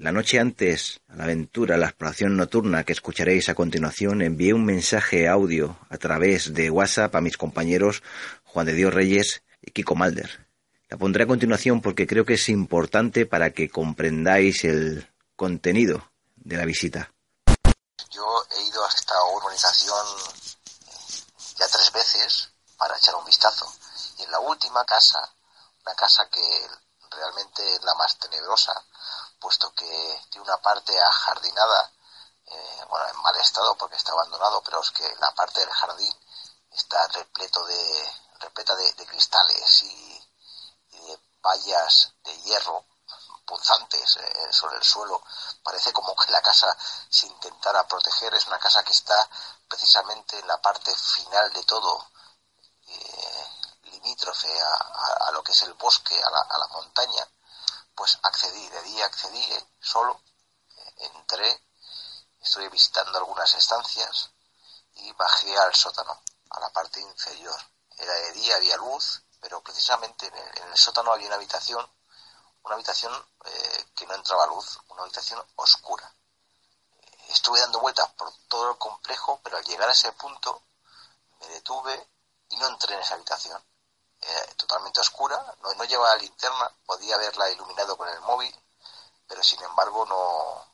La noche antes a la aventura, la exploración nocturna que escucharéis a continuación, envié un mensaje audio a través de WhatsApp a mis compañeros Juan de Dios Reyes y Kiko Malder. La pondré a continuación porque creo que es importante para que comprendáis el contenido de la visita. Yo he ido a esta urbanización ya tres veces para echar un vistazo. Y en la última casa, una casa que realmente es la más tenebrosa, puesto que tiene una parte ajardinada, eh, bueno, en mal estado porque está abandonado, pero es que la parte del jardín está repleto de, repleta de, cristales y, y, de vallas de hierro punzantes eh, sobre el suelo. Parece como que la casa se intentara proteger. Es una casa que está precisamente en la parte final de todo, eh, limítrofe a, a, lo que es el bosque, a la montaña pues accedí, de día accedí solo, eh, entré, estoy visitando algunas estancias y bajé al sótano, a la parte inferior. Era de día, había luz, pero precisamente en el, en el sótano había una habitación, una habitación eh, que no entraba luz, una habitación oscura. Eh, estuve dando vueltas por todo el complejo, pero al llegar a ese punto me detuve y no entré en esa habitación eh, totalmente oscura, no, no llevaba linterna, podía haberla iluminado con el móvil, pero sin embargo no,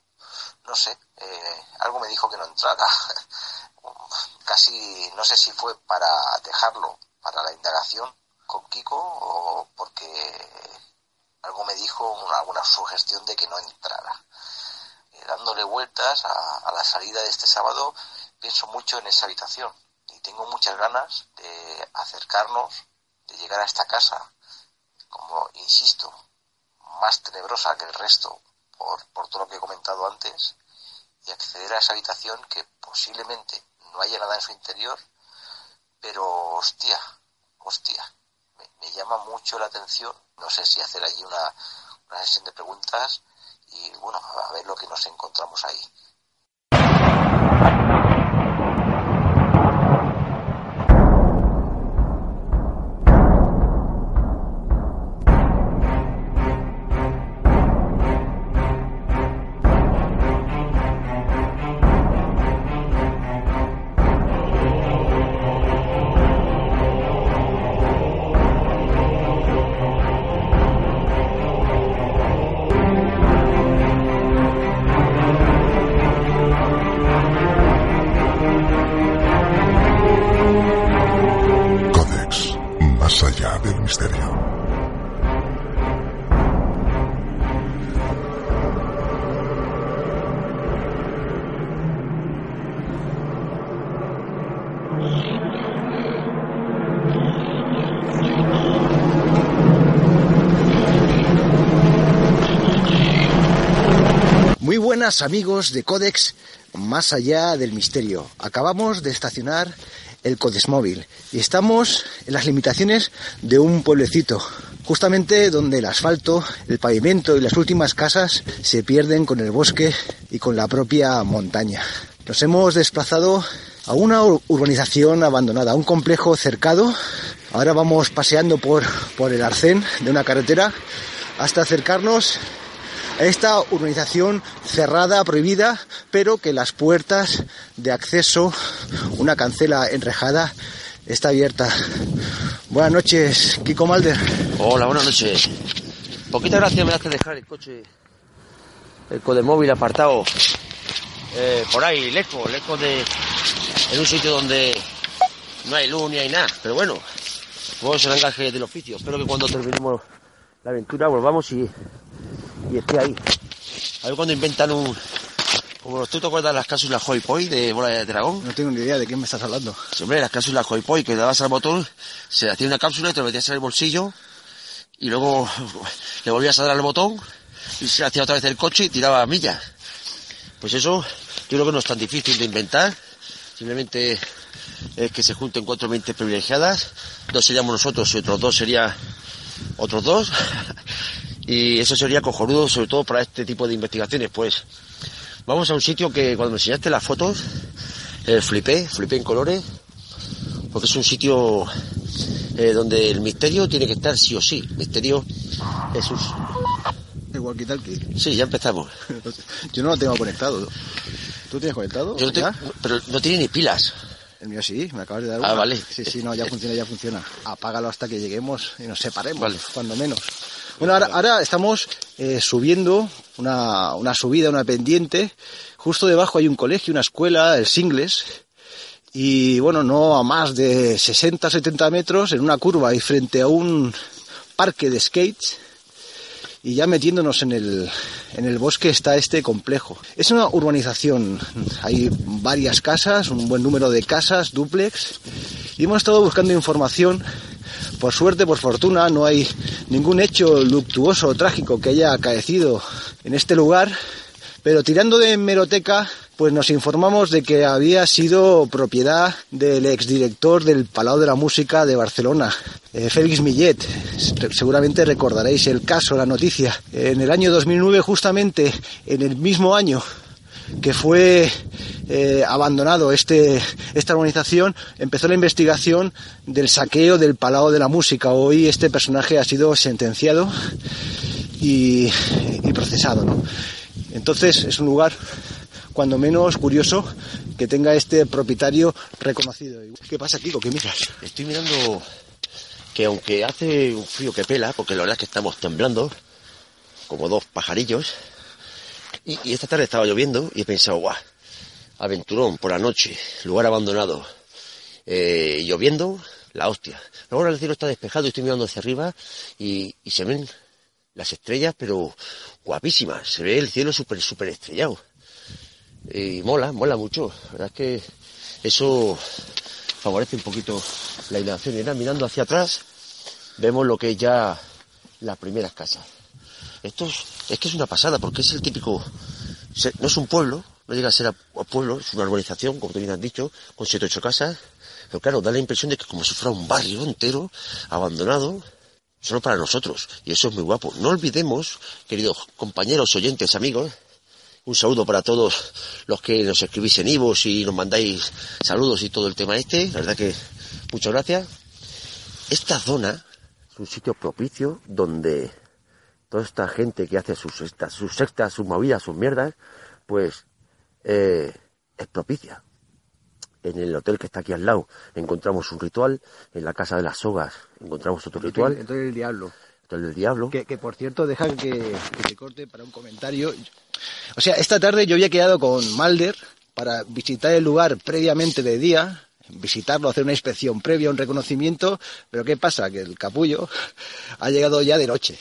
no sé, eh, algo me dijo que no entrara. Casi no sé si fue para dejarlo, para la indagación con Kiko o porque algo me dijo, una, alguna sugestión de que no entrara. Eh, dándole vueltas a, a la salida de este sábado, pienso mucho en esa habitación y tengo muchas ganas de acercarnos de llegar a esta casa, como insisto, más tenebrosa que el resto, por, por todo lo que he comentado antes, y acceder a esa habitación que posiblemente no haya nada en su interior, pero hostia, hostia, me, me llama mucho la atención, no sé si hacer allí una, una sesión de preguntas y bueno, a ver lo que nos encontramos ahí. Buenas amigos de Codex, más allá del misterio. Acabamos de estacionar el Codex móvil y estamos en las limitaciones de un pueblecito, justamente donde el asfalto, el pavimento y las últimas casas se pierden con el bosque y con la propia montaña. Nos hemos desplazado a una ur- urbanización abandonada, a un complejo cercado. Ahora vamos paseando por, por el arcén de una carretera hasta acercarnos esta urbanización cerrada, prohibida, pero que las puertas de acceso, una cancela enrejada, está abierta. Buenas noches, Kiko Malder. Hola, buenas noches. Poquita gracia me hace dejar el coche, el codemóvil apartado eh, por ahí, lejos, lejos de. en un sitio donde no hay luz ni hay nada. Pero bueno, vamos el engaje del oficio. Espero que cuando terminemos la aventura volvamos y, y esté ahí. A ver cuando inventan un. Como tú te acuerdas de las cápsulas Hoi Poi de Bola de Dragón. No tengo ni idea de qué me estás hablando. Sí, hombre, las cápsulas Hoi Poi que le dabas al botón, se hacía una cápsula y te lo metías en el bolsillo y luego le volvías a dar al botón y se hacía otra vez el coche y tiraba millas. Pues eso yo creo que no es tan difícil de inventar, simplemente es que se junten cuatro mentes privilegiadas, dos seríamos nosotros y otros dos serían otros dos, y eso sería cojonudo sobre todo para este tipo de investigaciones, pues vamos a un sitio que cuando me enseñaste las fotos, eh, flipé, flipé en colores, porque es un sitio eh, donde el misterio tiene que estar sí o sí. Misterio es un... Igual que tal que. Sí, ya empezamos. Yo no lo tengo conectado. ¿Tú tienes conectado? Yo no te- ¿Ya? Pero no tiene ni pilas. El mío sí, me acabas de dar Ah, una. vale. Sí, sí, no, ya funciona, ya funciona. Apágalo hasta que lleguemos y nos separemos, Vale. cuando menos. Bueno, ahora, ahora estamos eh, subiendo una, una subida, una pendiente. Justo debajo hay un colegio, una escuela, el Singles. Y bueno, no a más de 60, 70 metros, en una curva y frente a un parque de skates. Y ya metiéndonos en el, en el bosque está este complejo. Es una urbanización, hay varias casas, un buen número de casas, duplex, y hemos estado buscando información. Por suerte, por fortuna, no hay ningún hecho luctuoso o trágico que haya acaecido en este lugar, pero tirando de hemeroteca, pues nos informamos de que había sido propiedad del exdirector del Palau de la Música de Barcelona, eh, Félix Millet. Se- Seguramente recordaréis el caso, la noticia. En el año 2009, justamente en el mismo año que fue eh, abandonado este, esta organización, empezó la investigación del saqueo del Palau de la Música. Hoy este personaje ha sido sentenciado y, procesado. ¿no? Entonces es un lugar, cuando menos curioso, que tenga este propietario reconocido. ¿Qué pasa, Kiko? ¿Qué miras? Estoy mirando que aunque hace un frío que pela, porque la verdad es que estamos temblando, como dos pajarillos, y, esta tarde estaba lloviendo y he pensado, guau, aventurón por la noche, lugar abandonado, eh, lloviendo, la hostia. Ahora el cielo está despejado y estoy mirando hacia arriba y, se ven las estrellas, pero guapísimas. Se ve el cielo súper, súper estrellado. Y mola, mola mucho. La verdad es que eso favorece un poquito la iluminación. Y ahora mirando hacia atrás, vemos lo que es ya las primeras casas. Esto es, que es una pasada, porque es el típico, no es un pueblo, no llega a ser a, pueblo, es una urbanización, como tú bien has dicho, con siete o ocho casas, pero claro, da la impresión de que como si fuera un barrio entero, abandonado, solo para nosotros, y eso es muy guapo. No olvidemos, queridos compañeros, oyentes, amigos, un saludo para todos los que nos escribís en Ivos y nos mandáis saludos y todo el tema este. La verdad que muchas gracias. Esta zona es un sitio propicio donde toda esta gente que hace sus sectas, sus sectas, sus movidas, sus mierdas, pues eh, es propicia. En el hotel que está aquí al lado encontramos un ritual, en la casa de las sogas encontramos otro ritual, Entonces el diablo. hotel del diablo. Que, que, por cierto, deja que, que te corte para un comentario. O sea, esta tarde yo había quedado con Malder para visitar el lugar previamente de día, visitarlo, hacer una inspección previa, un reconocimiento, pero ¿qué pasa? Que el capullo ha llegado ya de noche.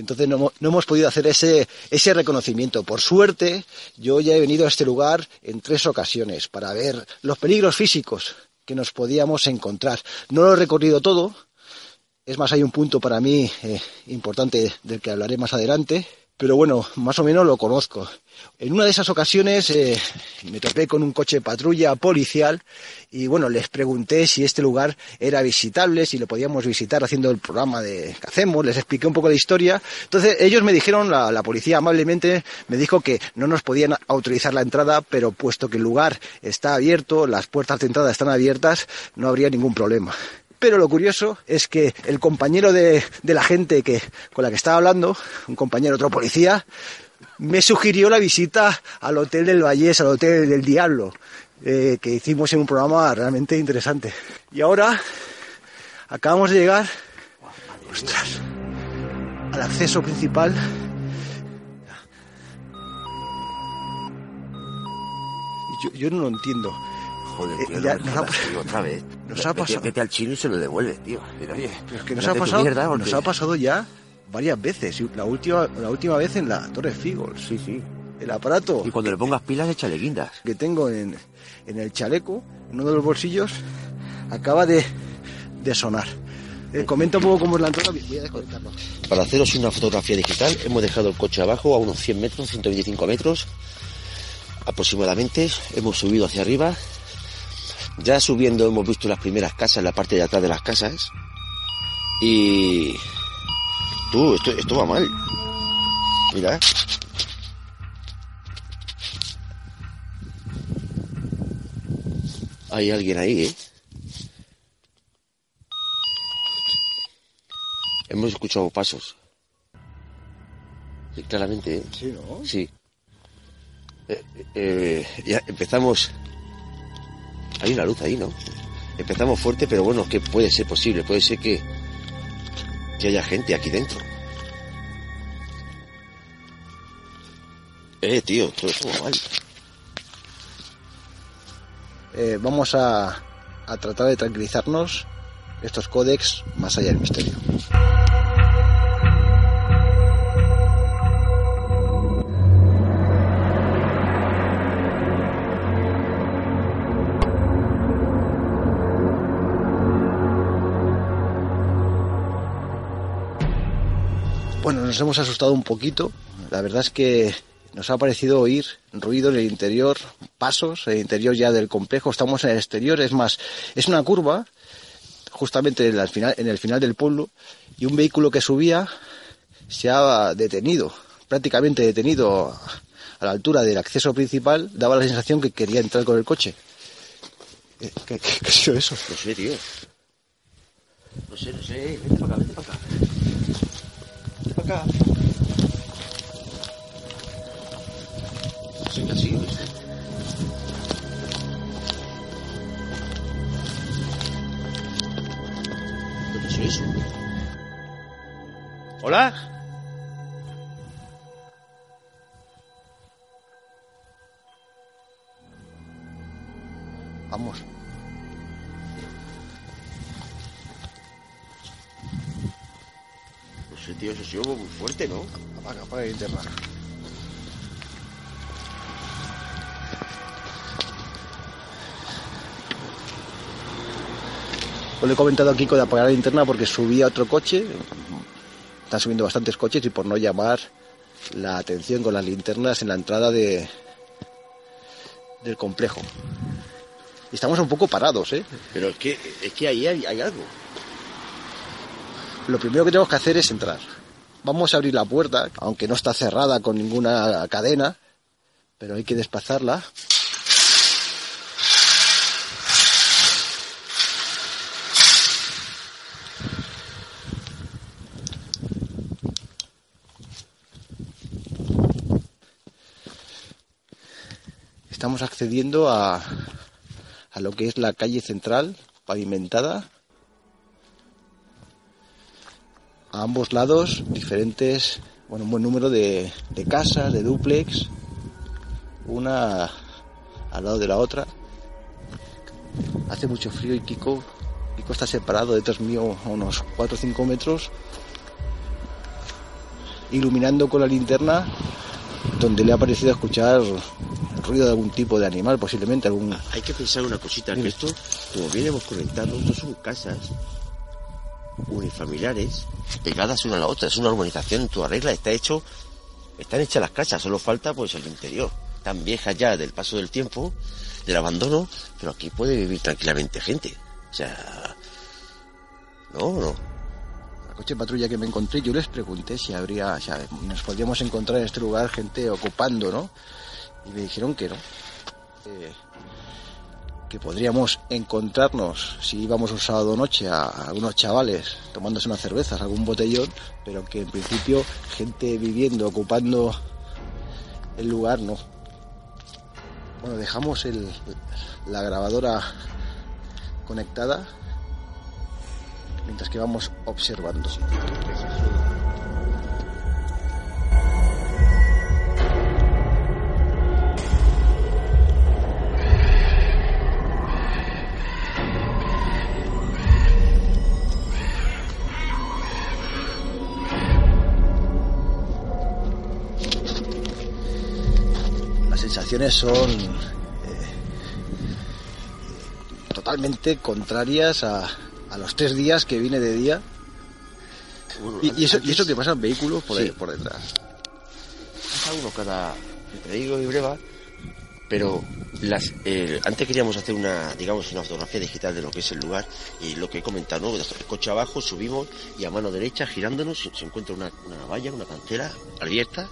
Entonces no, no hemos podido hacer ese, ese reconocimiento. Por suerte, yo ya he venido a este lugar en tres ocasiones para ver los peligros físicos que nos podíamos encontrar. No lo he recorrido todo, es más, hay un punto para mí eh, importante del que hablaré más adelante, pero bueno, más o menos lo conozco. En una de esas ocasiones eh, me topé con un coche patrulla policial y bueno, les pregunté si este lugar era visitable, si lo podíamos visitar haciendo el programa de que hacemos, les expliqué un poco la historia. Entonces ellos me dijeron, la, la policía amablemente me dijo que no nos podían autorizar la entrada, pero puesto que el lugar está abierto, las puertas de entrada están abiertas, no habría ningún problema. Pero lo curioso es que el compañero de, de la gente que, con la que estaba hablando, un compañero, otro policía, me sugirió la visita al Hotel del Vallés, al Hotel del Diablo, eh, que hicimos en un programa realmente interesante. Y ahora acabamos de llegar, ostras, al acceso principal. Yo, yo no lo entiendo. Joder, Eh, tío, ya me nos ha tío, otra vez. nos ha Vete- pasado- Vete al chino y se lo devuelves, tío. Pero oye, Pero es que nos ha pasado, mierda, nos ha pasado ya varias veces. La última, la última vez en la Torre Figos. Sí, sí. El aparato Y cuando le pongas pilas, échale guindas. que tengo en, en el chaleco, en uno de los bolsillos, acaba de, de sonar. Eh, comenta un poco cómo es la entrada, voy a desconectarlo. Para haceros una fotografía digital hemos dejado el coche abajo a unos 100 metros, 125 metros aproximadamente. Hemos subido hacia arriba. Ya subiendo hemos visto las primeras casas, la parte de atrás de las casas. Y... Tú, esto, esto va mal. Mira. Hay alguien ahí, ¿eh? Hemos escuchado pasos. Sí, claramente, ¿eh? Sí, ¿no? Sí. Eh, eh, ya empezamos. Hay una luz ahí, ¿no? Empezamos fuerte, pero bueno, que puede ser posible. Puede ser que, que haya gente aquí dentro. Eh, tío, todo esto va mal. Eh, vamos a, a tratar de tranquilizarnos estos códex más allá del misterio. Nos hemos asustado un poquito. La verdad es que nos ha parecido oír ruido en el interior, pasos en el interior ya del complejo. Estamos en el exterior, es más, es una curva justamente en el final, en el final del pueblo y un vehículo que subía se ha detenido, prácticamente detenido a la altura del acceso principal. Daba la sensación que quería entrar con el coche. ¿Qué, qué, qué ha sido eso? No sé, tío. No sé, no sé. Vente para acá, vente para acá. Acá. Qué ha sido eso. ¿Qué ha sido eso? ¿Hola? Sido muy fuerte, ¿no? Apaga, apaga la linterna. Pues le he comentado a Kiko de apagar la linterna porque subía otro coche. Están subiendo bastantes coches y por no llamar la atención con las linternas en la entrada de del complejo. Y estamos un poco parados, ¿eh? Pero es que, es que ahí hay, hay algo. Lo primero que tenemos que hacer es entrar. Vamos a abrir la puerta, aunque no está cerrada con ninguna cadena, pero hay que desplazarla. Estamos accediendo a, a lo que es la calle central, pavimentada, a ambos lados diferentes, bueno, un buen número de, de casas, de duplex, una al lado de la otra. Hace mucho frío y Kiko, Kiko está separado detrás mío a unos 4 o 5 metros, iluminando con la linterna donde le ha parecido escuchar el ruido de algún tipo de animal, posiblemente algún... Hay que pensar una cosita, que esto, como bien hemos comentado, esto son casas unifamiliares pegadas una a la otra. Es una urbanización toda regla, está hecho, están hechas las casas, solo falta pues el interior. Están viejas ya del paso del tiempo, del abandono, pero aquí puede vivir tranquilamente gente. O sea, no, no. La coche patrulla que me encontré, yo les pregunté si habría, o sea, nos podríamos encontrar en este lugar gente ocupando, ¿no? Y me dijeron que no. Eh, que podríamos encontrarnos si íbamos un sábado noche a, a algunos chavales tomándose unas cervezas, algún botellón, pero que en principio gente viviendo, ocupando el lugar, no. Bueno, dejamos la grabadora conectada mientras que vamos observando. Sensaciones son eh, totalmente contrarias a, a los tres días que vine de día. Y, y eso, y eso que pasan vehículos por, Sí. por detrás. pasa uno cada entre Digo y Breva, pero las, eh, antes queríamos hacer una, digamos, una fotografía digital de lo que es el lugar y lo que he comentado, ¿no? El coche abajo, subimos y a mano derecha, girándonos, se, se encuentra una, una valla, una cantera abierta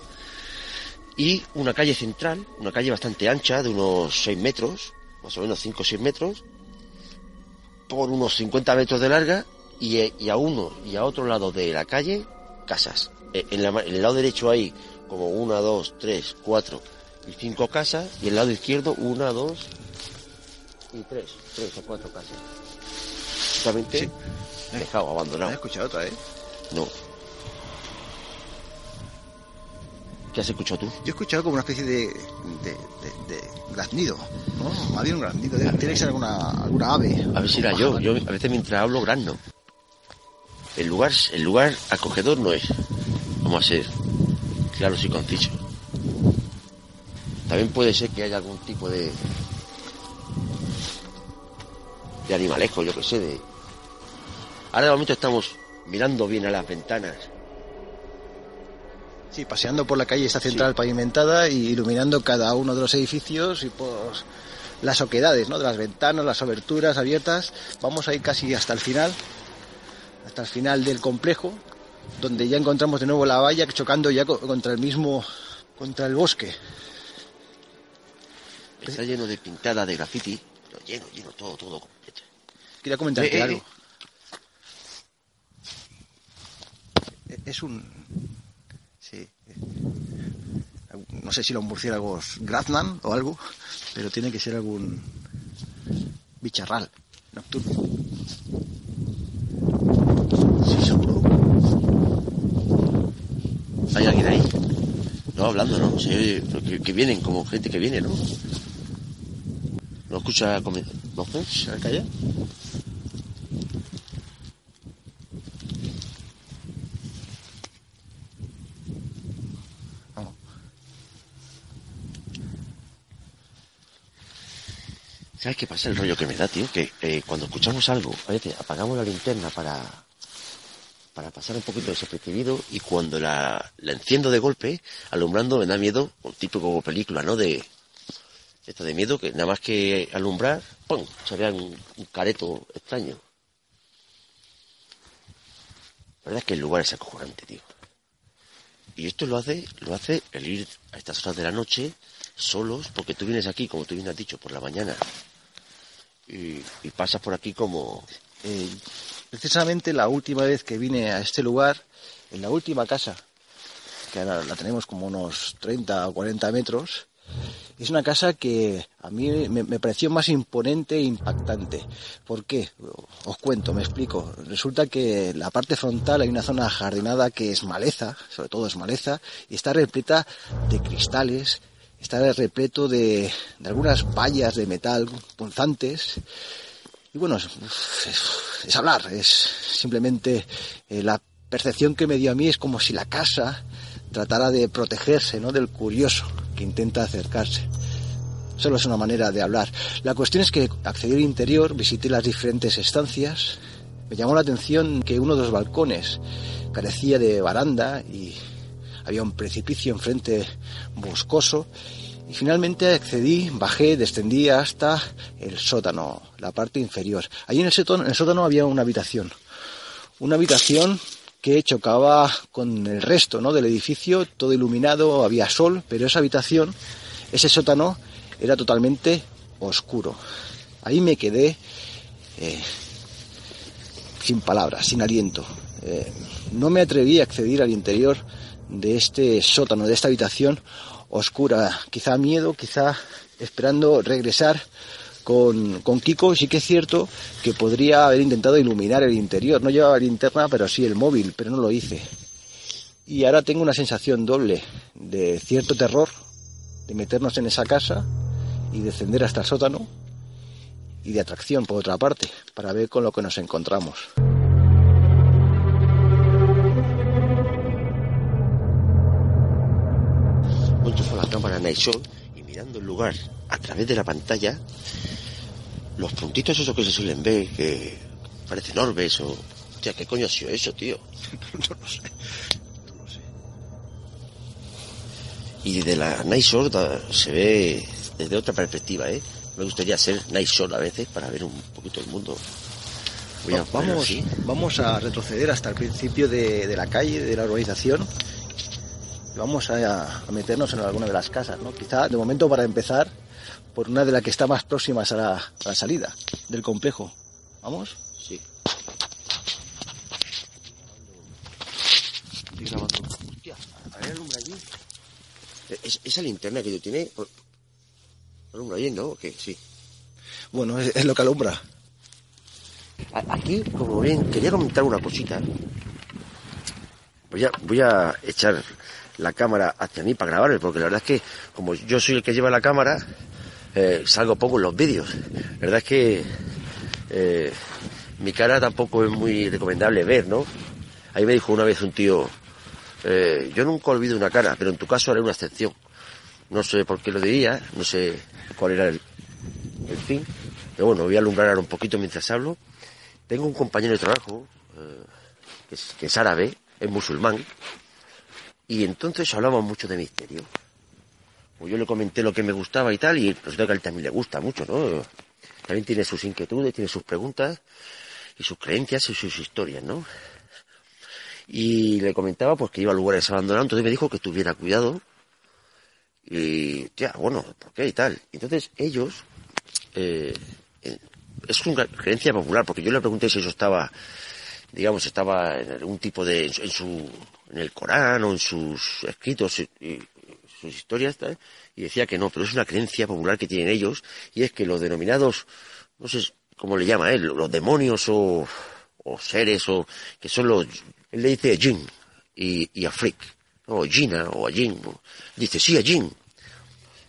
y una calle central, una calle bastante ancha, de unos 6 metros, más o menos 5 o 6 metros, por unos 50 metros de larga y, eh, y a uno y a otro lado de la calle, casas. Eh, En, la en el lado derecho hay como una, dos, tres, cuatro y cinco casas y el lado izquierdo una, dos y tres, tres o cuatro casas. Totalmente Sí. dejado, ¿Has abandonado. escuchado otra vez? No. ¿Qué has escuchado tú? Yo he escuchado como una especie de, de, de- de graznido, ¿no? Más bien un graznido. Tiene que ser alguna, alguna ave. A ver si era yo. Yo a veces mientras hablo grano. El lugar, el lugar acogedor no es. Vamos a ser claros y concisos. También puede ser que haya algún tipo de de animalejo, yo que sé, de. Ahora de momento estamos mirando bien a las ventanas. Sí, paseando por la calle esta central pavimentada y iluminando cada uno de los edificios y por las oquedades, ¿no? De las ventanas, las aberturas abiertas. Vamos a ir casi hasta el final, hasta el final del complejo, donde ya encontramos de nuevo la valla chocando ya co- contra el mismo, contra el bosque. Está lleno de pintada de graffiti. Pero lleno, lleno, todo, todo completo. Quería comentarte Eh, eh, algo. Eh, Es un... No sé si los murciélagos graznan o algo, pero tiene que ser algún bicharral nocturno. Sí, seguro. ¿Hay alguien ahí? No, hablando, ¿no? Oye, que, vienen, como gente que viene, ¿no? ¿No escucha come- voces? ¿Se ¿Sabes qué pasa? El rollo que me da, tío, que eh, cuando escuchamos algo, veces apagamos la linterna para, para pasar un poquito desapercibido y cuando la, la enciendo de golpe, alumbrando, me da miedo, un típico película, ¿no? De esto de miedo, que nada más que alumbrar, ¡pum! se vea un, un careto extraño. La verdad es que el lugar es acojonante, tío. Y esto lo hace, lo hace el ir a estas horas de la noche solos, porque tú vienes aquí, como tú bien has dicho, por la mañana. Y, y pasas por aquí como... Eh, precisamente la última vez que vine a este lugar, en la última casa, que ahora la tenemos como unos 30 o 40 metros, es una casa que a mí me, pareció más imponente e impactante. ¿Por qué? Os cuento, me explico. Resulta que la parte frontal hay una zona jardinada que es maleza, sobre todo es maleza, y está repleta de cristales, está repleto de, algunas vallas de metal punzantes. Y bueno, es hablar, es simplemente eh, la percepción que me dio a mí es como si la casa tratara de protegerse ¿no? del curioso que intenta acercarse. Solo es una manera de hablar. La cuestión es que accedí al interior, visité las diferentes estancias. Me llamó la atención que uno de los balcones carecía de baranda y había un precipicio enfrente boscoso. Y finalmente accedí, bajé, descendí hasta el sótano, la parte inferior. Allí en el sótano, en el sótano había una habitación. Una habitación que chocaba con el resto ¿no? del edificio, todo iluminado, había sol, pero esa habitación, ese sótano, era totalmente oscuro. Ahí me quedé eh, sin palabras, sin aliento. Eh, no me atreví a acceder al interior de este sótano, de esta habitación oscura. Quizá miedo, quizá esperando regresar con, con Kiko. Sí que es cierto que podría haber intentado iluminar el interior. No llevaba linterna, pero sí el móvil, pero no lo hice. Y ahora tengo una sensación doble de cierto terror, de meternos en esa casa y descender hasta el sótano, y de atracción por otra parte, para ver con lo que nos encontramos. Puesto con la cámara Night y mirando el lugar a través de la pantalla, los puntitos esos que se suelen ver, que Parece Norbes o... Hostia, ¿qué coño ha sido eso, tío? no lo sé. No lo sé. Y desde la Night da- se ve desde otra perspectiva, ¿eh? Me gustaría ser Night Shore a veces para ver un poquito el mundo. Voy a vamos, vamos a retroceder hasta el principio de, de la calle, de la urbanización. Vamos a, a meternos en alguna de las casas, ¿no? Quizá, de momento, para empezar, por una de las que está más próximas a la, a la salida del complejo. ¿Vamos? Sí. Estoy grabando. Hostia, a ver, alumbra allí. Eh, Es- esa linterna que tienes. por- Alumbra bien, ¿no? ¿O qué? Sí. Bueno, es, es lo que alumbra. Aquí, como ven, quería comentar una cosita. Voy a, voy a echar la cámara hacia mí para grabarme, porque la verdad es que, como yo soy el que lleva la cámara, eh, salgo poco en los vídeos. La verdad es que eh, mi cara tampoco es muy recomendable ver, ¿no? Ahí me dijo una vez un tío, eh, yo nunca olvido una cara, pero en tu caso haré una excepción. No sé por qué lo diría, no sé cuál era el, el fin, pero bueno, voy a alumbrar ahora un poquito mientras hablo. Tengo un compañero de trabajo que es árabe, es musulmán, y entonces hablamos mucho de misterio. Pues yo le comenté lo que me gustaba y tal, y resulta que a él también le gusta mucho, ¿no? También tiene sus inquietudes, tiene sus preguntas, y sus creencias y sus historias, ¿no? Y le comentaba pues que iba a lugares abandonados, entonces me dijo que tuviera cuidado. Y, ya, bueno, ¿por qué y tal? Entonces ellos, eh, eh, es una creencia popular, porque yo le pregunté si eso estaba, digamos, estaba en algún tipo de, en, su- en el Corán o en sus escritos y, sus historias, y decía que no, pero es una creencia popular que tienen ellos, y es que los denominados, no sé cómo le llama él, los demonios o, o seres, o que son los, él le dice jin y, y afrik, o jina o ajin, dice sí, ajin.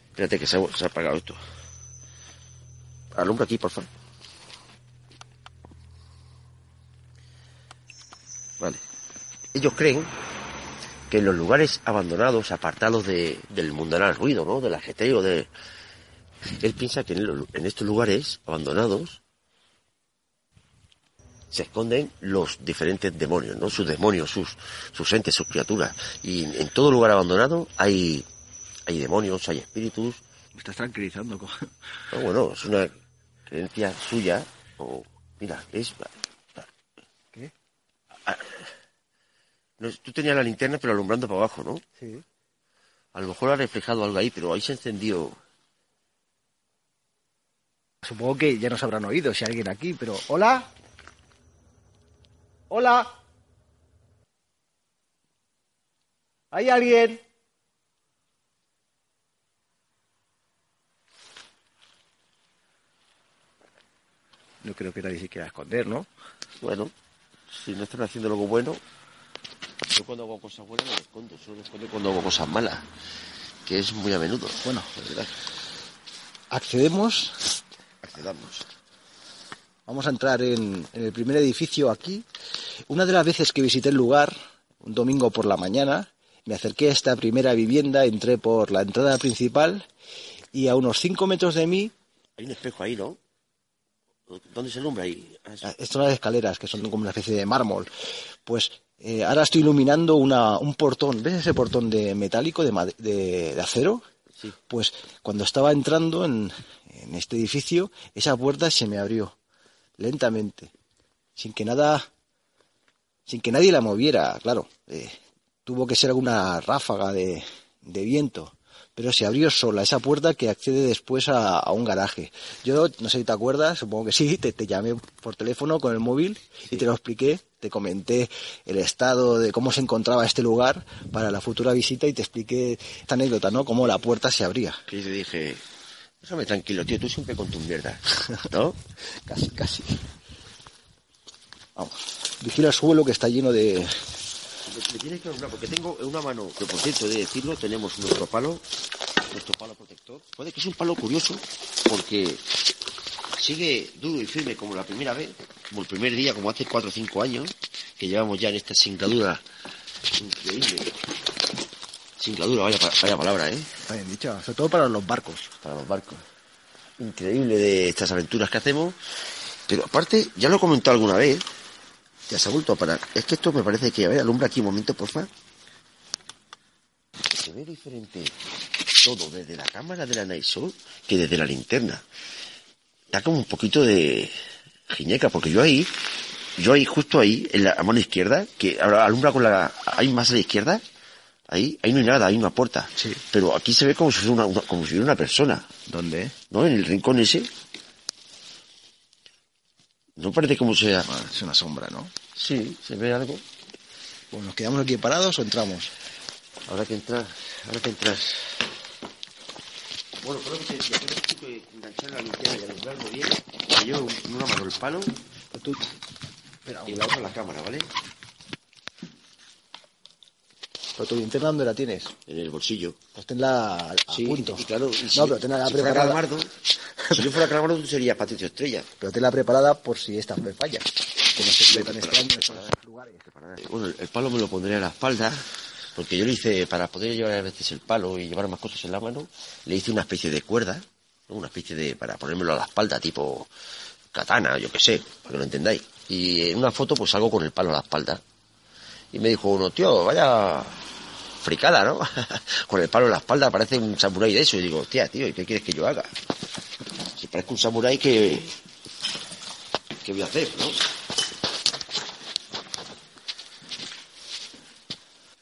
Espérate que se ha apagado esto. Alumbra aquí, por favor. Vale. Ellos creen que en los lugares abandonados, apartados de, del mundanal ruido, ¿no? Del ajetreo, de... Él piensa que en, en estos lugares abandonados se esconden los diferentes demonios, ¿no? Sus demonios, sus, sus entes, sus criaturas. Y en todo lugar abandonado hay, hay demonios, hay espíritus. Me estás tranquilizando. No, bueno, es una creencia suya. O, mira, es... ¿Qué? No, tú tenías la linterna pero alumbrando para abajo, ¿no? Sí. A lo mejor ha reflejado algo ahí, pero ahí se encendió. Supongo que ya nos habrán oído si hay alguien aquí, pero... ¿Hola? ¿Hola? ¿Hay alguien? No creo que nadie se quiera esconder, ¿no? Bueno, si no están haciendo algo bueno, yo cuando hago cosas buenas no me escondo, solo me escondo cuando hago cosas malas, que es muy a menudo. Bueno. verdad. Accedemos. Accedamos. Vamos a entrar en, en el primer edificio aquí. Una de las veces que visité el lugar, un domingo por la mañana, me acerqué a esta primera vivienda, entré por la entrada principal y a unos 5 metros de mí, Hay un espejo ahí, ¿no? ¿Dónde se alumbra ahí? Ah, estas son las escaleras que son como una especie de mármol, pues eh, ahora estoy iluminando una, un portón. ¿Ves ese portón de metálico, de, made- de- de acero? Sí. Pues cuando estaba entrando en, en este edificio, esa puerta se me abrió lentamente, sin que nada, sin que nadie la moviera, claro. eh, tuvo que ser alguna ráfaga de, de viento, pero se abrió sola esa puerta que accede después a, a un garaje. Yo no sé si te acuerdas, supongo que sí, te, te llamé por teléfono con el móvil y te lo expliqué, te comenté el estado de cómo se encontraba este lugar para la futura visita y te expliqué esta anécdota, ¿no? Cómo la puerta se abría. Que te dije, déjame tranquilo, tío, tú siempre con tu mierda, ¿no? Casi, casi. Vamos. Vigila el suelo que está lleno de... Me, me tienes que alumbrar, porque tengo en una mano, que por cierto, de decirlo, tenemos nuestro palo, nuestro palo protector. Puede que es un palo curioso, porque sigue duro y firme como la primera vez, como el primer día, como hace cuatro o cinco años, que llevamos ya en esta singladura increíble. Singladura, vaya, vaya palabra, ¿eh? Está bien dicho, sobre todo para los barcos. Para los barcos. Increíble de estas aventuras que hacemos. Pero aparte, ya lo he comentado alguna vez, ya se ha vuelto a parar. Es que esto me parece que, a ver, alumbra aquí un momento, porfa. Se ve diferente todo desde la cámara de la Night Show que desde la linterna. Da como un poquito de giñeca, porque yo ahí, yo ahí, justo ahí, en la mano izquierda, que ahora alumbra con la, hay más a la izquierda, ahí, ahí no hay nada, hay una puerta. Sí. Pero aquí se ve como si fuera una, una- como si fuera una persona, ¿Dónde? ¿no? En el rincón ese. No parece como sea. Ah, es una sombra, ¿no? Sí, se ve algo. Bueno, ¿nos quedamos aquí parados o entramos? Habrá que entrar, habrá que entrar. Bueno, creo que te decía, creo que enganchar la linterna y alumbrarlo bien. Llevo en una mano el palo Tú, espera, y la otra la cámara, ¿vale? pero tu linterna ¿dónde la tienes? En el bolsillo. Pues tenla a, a Sí, punto. y claro, y si, no, pero tenla si fuera preparada. Calamardo, si yo fuera Calamardo, tú serías Patricio Estrella. Pero tenla preparada por si esta me falla. Que no se tan extraño en esos lugares. Bueno, el palo me lo pondré a la espalda, porque yo le hice, para poder llevar a veces el palo y llevar más cosas en la mano, le hice una especie de cuerda, una especie de, para ponérmelo a la espalda, tipo katana, yo qué sé, para que lo entendáis. Y en una foto pues salgo con el palo a la espalda. Y me dijo uno, tío, vaya fricada, ¿no? con el palo en la espalda parece un samurái de eso. Y digo, hostia, tío, ¿y qué quieres que yo haga? Si parezco un samurái que... ¿Qué voy a hacer, no?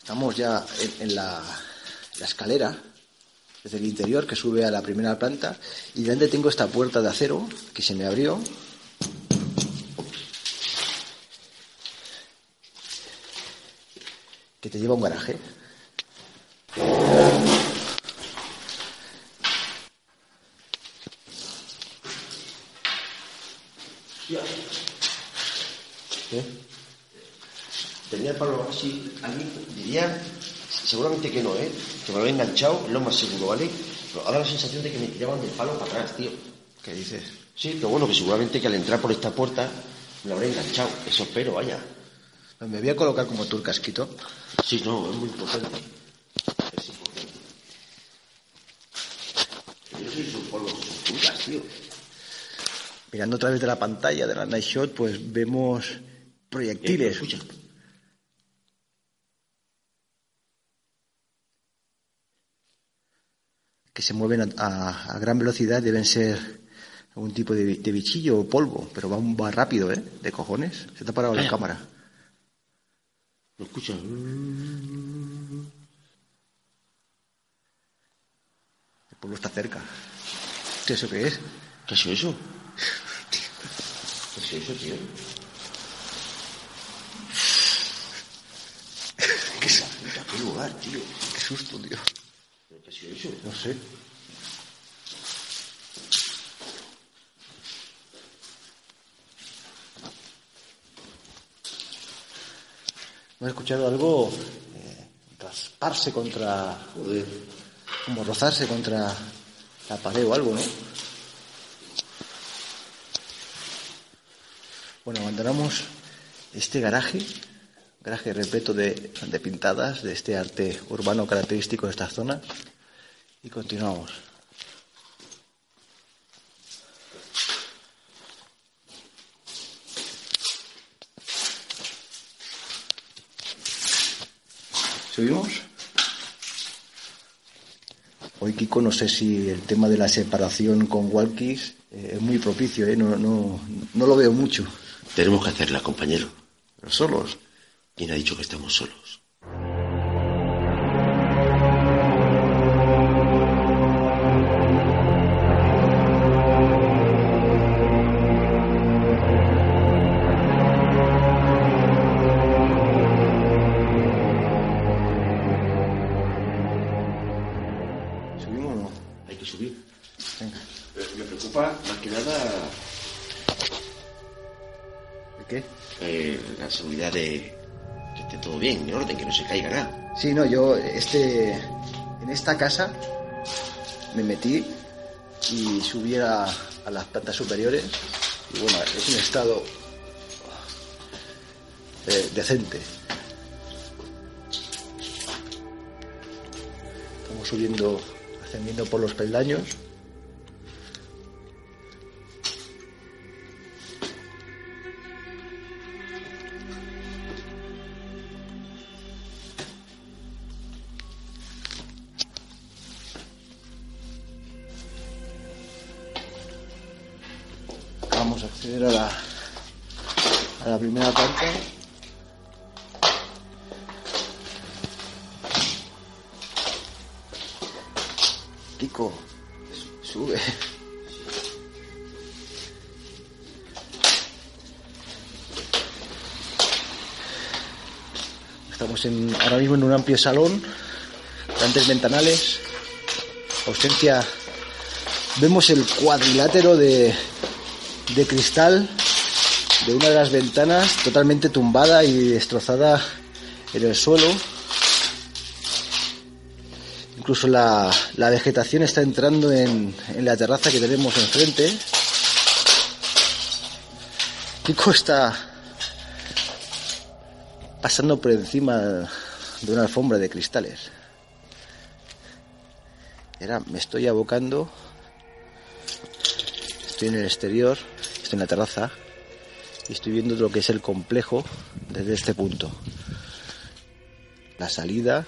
Estamos ya en, la, escalera, desde el interior, que sube a la primera planta. Y delante tengo esta puerta de acero que se me abrió. Que te lleva a un garaje. ¿Eh? Tenía el palo así, alguien diría, seguramente que no, ¿eh? Que me lo he enganchado, es lo más seguro, ¿vale? Pero ahora la sensación de que me tiraban del palo para atrás, tío. ¿Qué dices? Sí, pero bueno, que seguramente que al entrar por esta puerta me lo habré enganchado. Eso espero, vaya. Me voy a colocar como tú el casquito. Sí, no, es muy importante. Es importante. Yo soy un polvo con frutas, tío. Mirando a través de la pantalla de la Night Shot, pues vemos proyectiles. Escucha. Que se mueven a, a- a gran velocidad deben ser algún tipo de, de bichillo o polvo, pero va, va rápido, ¿eh? De cojones. Se te ha parado la Calla. cámara. ¿Lo escucha? El pueblo está cerca. Hostia, ¿Eso qué es? ¿Qué sido eso? ¿Qué sido eso, tío? ¿Qué, puta, qué lugar, tío. qué susto, tío. ¿Pero ¿Qué sido eso? No sé. Hemos escuchado algo eh, rasparse contra. Joder. como rozarse contra la pared o algo, ¿no? Bueno, abandonamos este garaje, garaje repleto de, de pintadas de este arte urbano característico de esta zona y continuamos. ¿Subimos? Hoy, Kiko, no sé si el tema de la separación con Walkies eh, es muy propicio, ¿eh? No, no, no lo veo mucho. Tenemos que hacerla, compañero. Pero solos. ¿Quién ha dicho que estamos solos? ¿Subimos o no? Hay que subir. Me preocupa más que nada ¿De qué? eh, la seguridad de esté todo bien, en orden, que no se caiga nada. Sí, no, yo este, en esta casa me metí y subí a, las plantas superiores y bueno, es un estado eh, decente. Estamos subiendo, ascendiendo por los peldaños. Salón, grandes ventanales, ausencia. Vemos el cuadrilátero de, de cristal de una de las ventanas totalmente tumbada y destrozada en el suelo. Incluso la, la vegetación está entrando en, en la terraza que tenemos enfrente. Kiko está pasando por encima de una alfombra de cristales. Ahora me estoy abocando. Estoy en el exterior, estoy en la terraza y estoy viendo lo que es el complejo desde este punto. La salida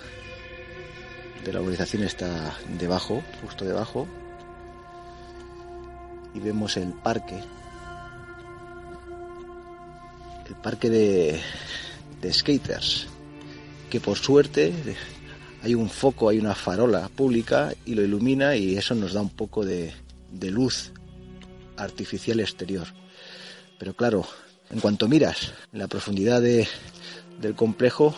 de la urbanización está debajo, justo debajo, y vemos el parque. El parque de, de skaters, que por suerte hay un foco, hay una farola pública y lo ilumina y eso nos da un poco de, luz artificial exterior. Pero claro, en cuanto miras en la profundidad de, del complejo,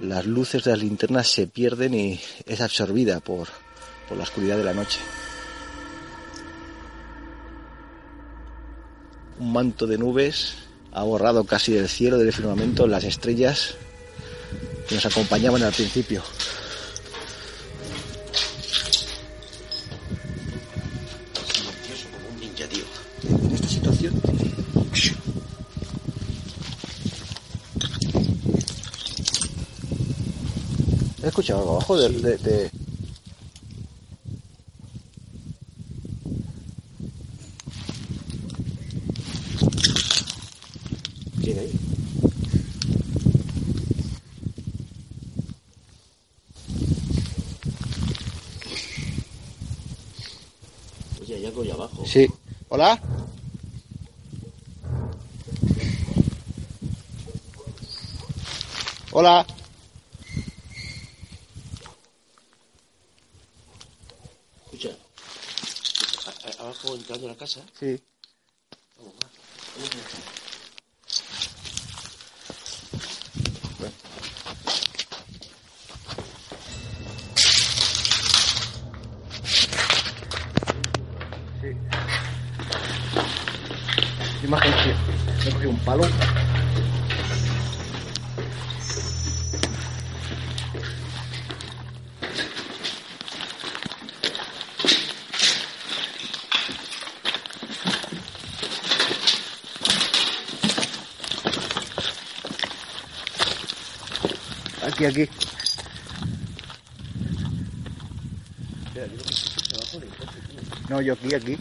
las luces de las linternas se pierden y es absorbida por, por la oscuridad de la noche. Un manto de nubes ha borrado casi del cielo, del firmamento, las estrellas que nos acompañaban al principio. Como un ninja, tío. En esta situación He escuchado algo abajo de, de- de- ¿Quién ahí? Oye, hay algo ahí abajo. Sí. ¿Hola? Hola. Escucha. Abajo entrando a la casa. Sí. Yo aquí, aquí.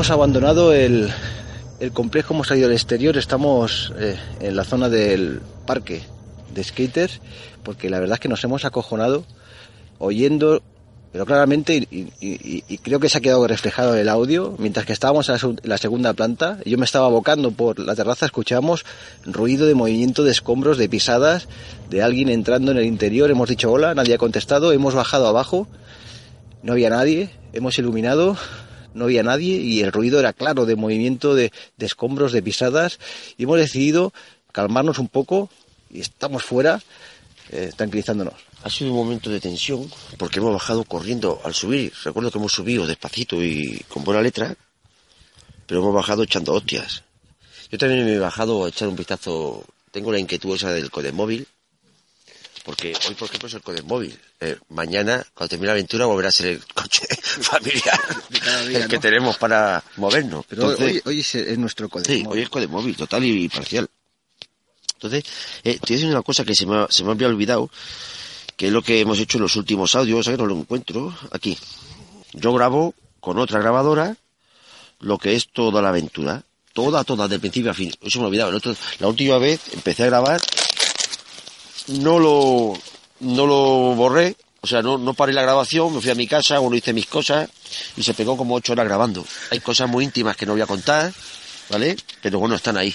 Hemos abandonado el, complejo, hemos salido al exterior, estamos eh, en la zona del parque de skaters, porque la verdad es que nos hemos acojonado oyendo, pero claramente, y, creo que se ha quedado reflejado el audio, mientras que estábamos en la, la segunda planta, yo me estaba abocando por la terraza, escuchamos ruido de movimiento de escombros, de pisadas, de alguien entrando en el interior, hemos dicho hola, nadie ha contestado, hemos bajado abajo, no había nadie, hemos iluminado, no había nadie y el ruido era claro de movimiento de, de escombros, de pisadas y hemos decidido calmarnos un poco y estamos fuera eh, tranquilizándonos. Ha sido un momento de tensión porque hemos bajado corriendo al subir. Recuerdo que hemos subido despacito y con buena letra, pero hemos bajado echando hostias. Yo también me he bajado a echar un vistazo. Tengo la inquietud esa del codemóvil Porque hoy, por ejemplo, es el Codex móvil. Eh, mañana, cuando termine la aventura, volverá a ser el coche familiar. el que tenemos para movernos. Pero hoy, hoy es, nuestro Codex sí, hoy es Codex móvil, total y parcial. Entonces, eh, te voy una cosa que se me, se me había olvidado, que es lo que hemos hecho en los últimos audios, a ver, no lo encuentro, aquí. Yo grabo con otra grabadora lo que es toda la aventura. Toda, toda, de principio a fin. Eso me he olvidado. la última vez empecé a grabar, no lo, no lo borré, o sea, no, no paré la grabación, me fui a mi casa, uno hice mis cosas y se pegó como ocho horas grabando. Hay cosas muy íntimas que no voy a contar, ¿vale? Pero bueno, están ahí.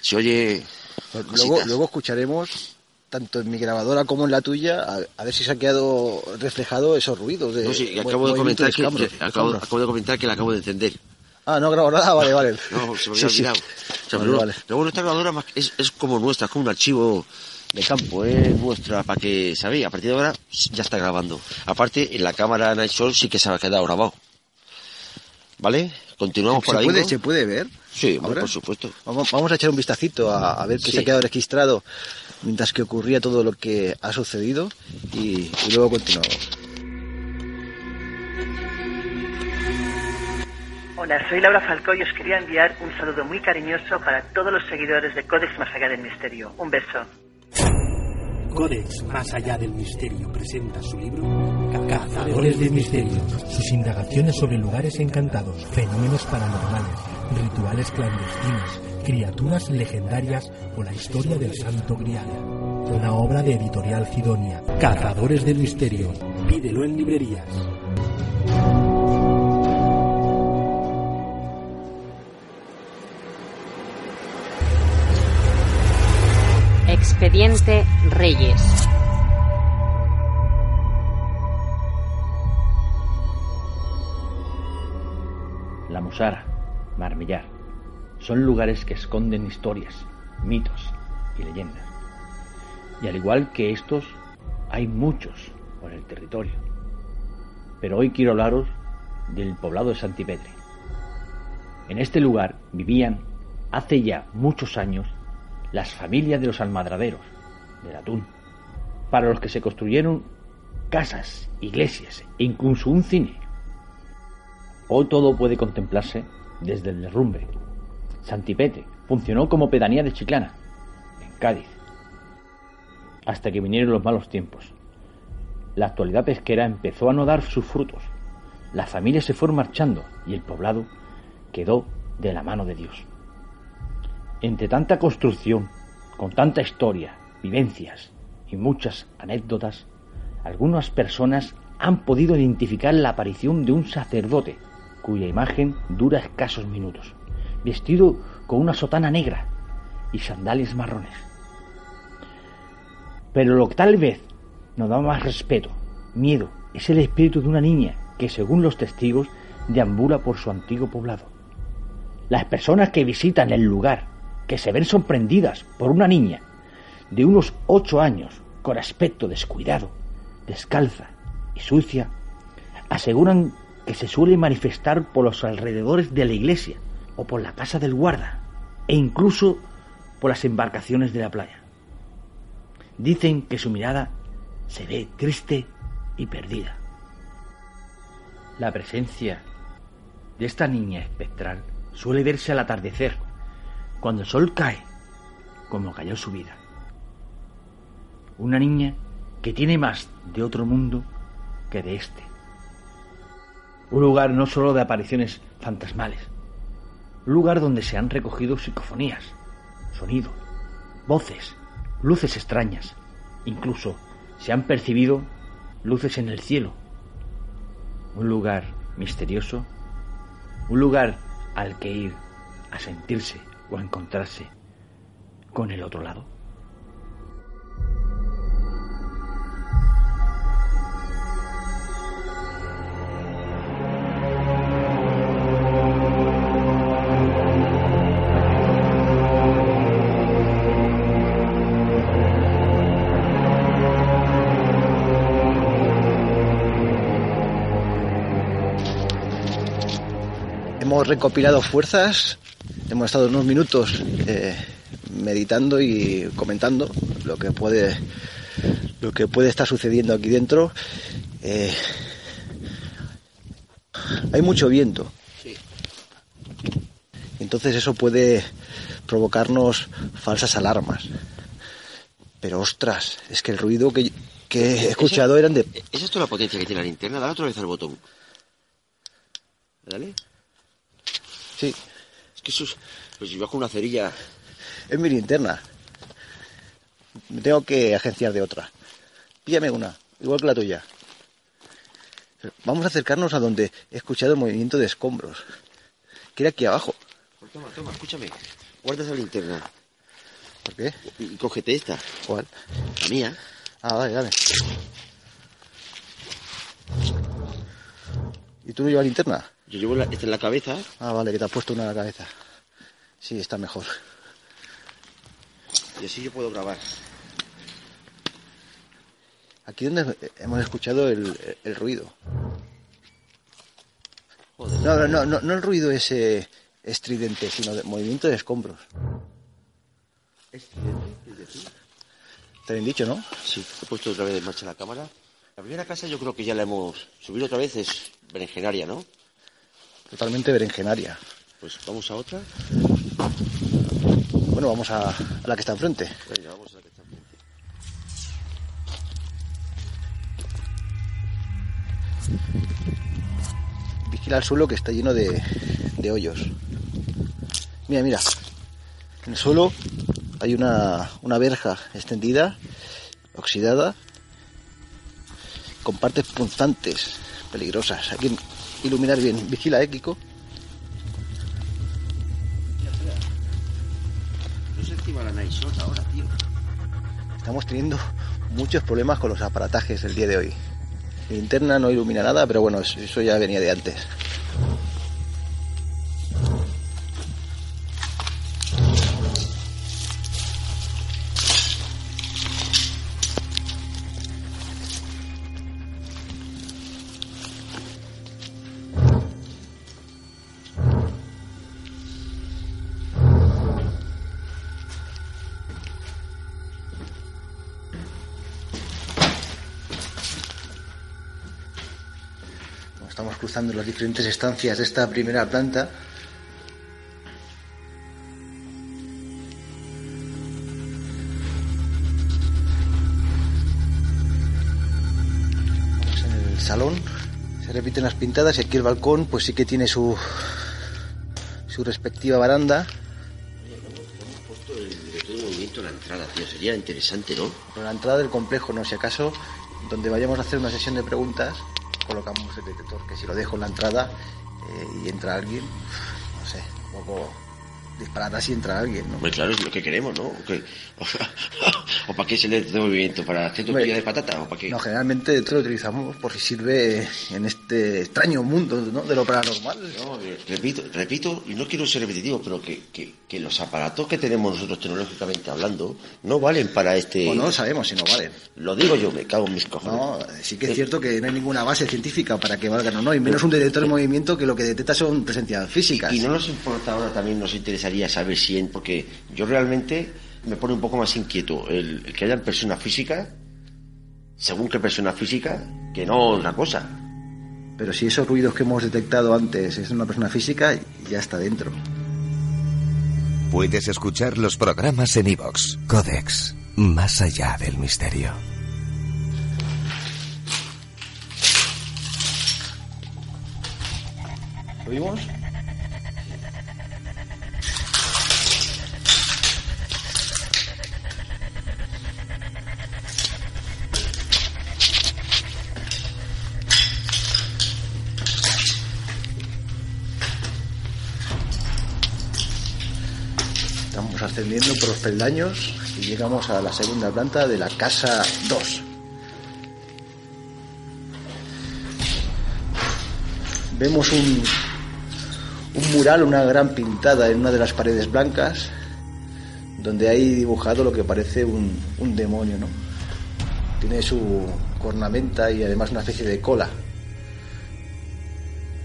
Se oye Luego, luego escucharemos tanto en mi grabadora como en la tuya, a, ver si se ha quedado reflejado esos ruidos. De, no, sí, acabo de, comentar que, acabo, de comentar que la acabo de encender. Ah, no grabo nada, vale, vale. no, se me había olvidado. O Luego nuestra grabadora es, es como nuestra, es como un archivo de campo, es nuestra, para que, ¿sabéis? A partir de ahora ya está grabando. Aparte, en la cámara Night Sol sí que se ha quedado grabado. ¿Vale? Continuamos por ahí. Puede, ¿Se puede ver? Sí, por supuesto. Vamos, a echar un vistacito a, ver qué se ha quedado registrado mientras que ocurría todo lo que ha sucedido y, luego continuamos. Hola, soy Laura Falcó y os quería enviar un saludo muy cariñoso para todos los seguidores de Codex Más Allá del Misterio. Un beso. Codex Más Allá del Misterio presenta su libro Cazadores de Misterios. Sus indagaciones sobre lugares encantados, fenómenos paranormales, rituales clandestinos, criaturas legendarias o la historia del Santo Grial. Una obra de editorial Sidonia. Cazadores del Misterio. Pídelo en librerías. Expediente Reyes. La Musara, Marmillar, son lugares que esconden historias, mitos y leyendas. Y al igual que estos, hay muchos por el territorio. Pero hoy quiero hablaros del poblado de Santipetre. En este lugar vivían hace ya muchos años las familias de los almadraderos, del atún, para los que se construyeron casas, iglesias e incluso un cine. Hoy todo puede contemplarse desde el derrumbe. Santipete funcionó como pedanía de Chiclana, en Cádiz, hasta que vinieron los malos tiempos. La actualidad pesquera empezó a no dar sus frutos. Las familias se fueron marchando y el poblado quedó de la mano de Dios. Entre tanta construcción, con tanta historia, vivencias y muchas anécdotas, algunas personas han podido identificar la aparición de un sacerdote cuya imagen dura escasos minutos, vestido con una sotana negra y sandalias marrones. Pero lo que tal vez nos da más respeto, miedo, es el espíritu de una niña que, según los testigos, deambula por su antiguo poblado. Las personas que visitan el lugar que se ven sorprendidas por una niña de unos ocho años con aspecto descuidado, descalza y sucia, aseguran que se suele manifestar por los alrededores de la iglesia o por la casa del guarda e incluso por las embarcaciones de la playa. Dicen que su mirada se ve triste y perdida. La presencia de esta niña espectral suele verse al atardecer cuando el sol cae, como cayó su vida. Una niña que tiene más de otro mundo que de este. Un lugar no solo de apariciones fantasmales, un lugar donde se han recogido psicofonías, sonido, voces, luces extrañas, incluso se han percibido luces en el cielo. Un lugar misterioso, un lugar al que ir a sentirse o encontrarse con el otro lado. Hemos recopilado fuerzas hemos estado unos minutos eh, meditando y comentando lo que puede lo que puede estar sucediendo aquí dentro. Eh, hay mucho viento. Sí. Entonces eso puede provocarnos falsas alarmas. Pero ostras, es que el ruido que, que he escuchado eran de... ¿Es esto la potencia que tiene la linterna? Dale otra vez al botón. Dale. Sí, Es que eso es... Pues vas con una cerilla... es mi linterna. Me tengo que agenciar de otra. Píllame una, igual que la tuya. Vamos a acercarnos a donde he escuchado el movimiento de escombros. Que era aquí abajo. Pues toma, toma, escúchame. Guarda esa linterna. ¿Por qué? Y, y cógete esta. ¿Cuál? La mía. Ah, vale, dale. ¿Y tú no llevas linterna? Yo llevo la- esta en la cabeza. Ah, vale, que te has puesto una en la cabeza. Sí, está mejor. Y así yo puedo grabar. Aquí donde hemos escuchado el, el ruido. Joder. No, no, no, no, el ruido ese estridente, sino de movimiento de escombros. Te bien dicho, ¿no? Sí, he puesto otra vez en marcha la cámara. La primera casa yo creo que ya la hemos subido otra vez, es berenjenaria, ¿no? Totalmente berenjenaria. Pues vamos a otra. Bueno, vamos a, a la que está enfrente. Venga, vamos a la que está enfrente. Vigila el suelo que está lleno de, de hoyos. Mira, mira. En el suelo hay una, una verja extendida, oxidada, con partes punzantes, peligrosas. Hay que iluminar bien. Vigila, ¿eh, Kiko? La. Estamos teniendo muchos problemas con los aparatajes el día de hoy. Mi linterna no ilumina nada, pero bueno, eso ya venía de antes. Las diferentes estancias de esta primera planta. Estamos en el salón. Se repiten las pintadas y aquí el balcón pues sí que tiene su su respectiva baranda. La entrada, tío. Sería interesante, ¿no? Por la entrada del complejo, no si acaso, donde vayamos a hacer una sesión de preguntas, colocamos el detector, que si lo dejo en la entrada eh, y entra alguien, no sé, un poco disparata si entra alguien, ¿no? Hombre, claro, es lo que queremos, ¿no? ¿O, qué? ¿O para qué se le da movimiento? ¿Para hacer Hombre, tortilla de patata? ¿O para qué? No, generalmente esto lo utilizamos por si sirve en este extraño mundo ¿no? de lo paranormal. No, eh, repito, repito, y no quiero ser repetitivo, pero que, que, que los aparatos que tenemos nosotros tecnológicamente hablando no valen para este... O no lo sabemos si no valen. Lo digo yo, me cago en mis cojones. No, sí que es cierto que no hay ninguna base científica para que valgan o no, y menos un detector de movimiento que lo que detecta son presencias físicas. Y no nos importa ahora, también nos interesaría saber si, en- porque yo realmente me pone un poco más inquieto el, el que hayan personas físicas, según qué persona física, que no otra cosa. Pero si esos ruidos que hemos detectado antes es una persona física, ya está dentro. Puedes escuchar los programas en iVox. Codex. Más allá del misterio. ¿Lo vimos? Estamos ascendiendo por los peldaños y llegamos a la segunda planta de la casa 2. Vemos un, un mural, una gran pintada en una de las paredes blancas, donde hay dibujado lo que parece un, un demonio, ¿no? Tiene su cornamenta y además una especie de cola.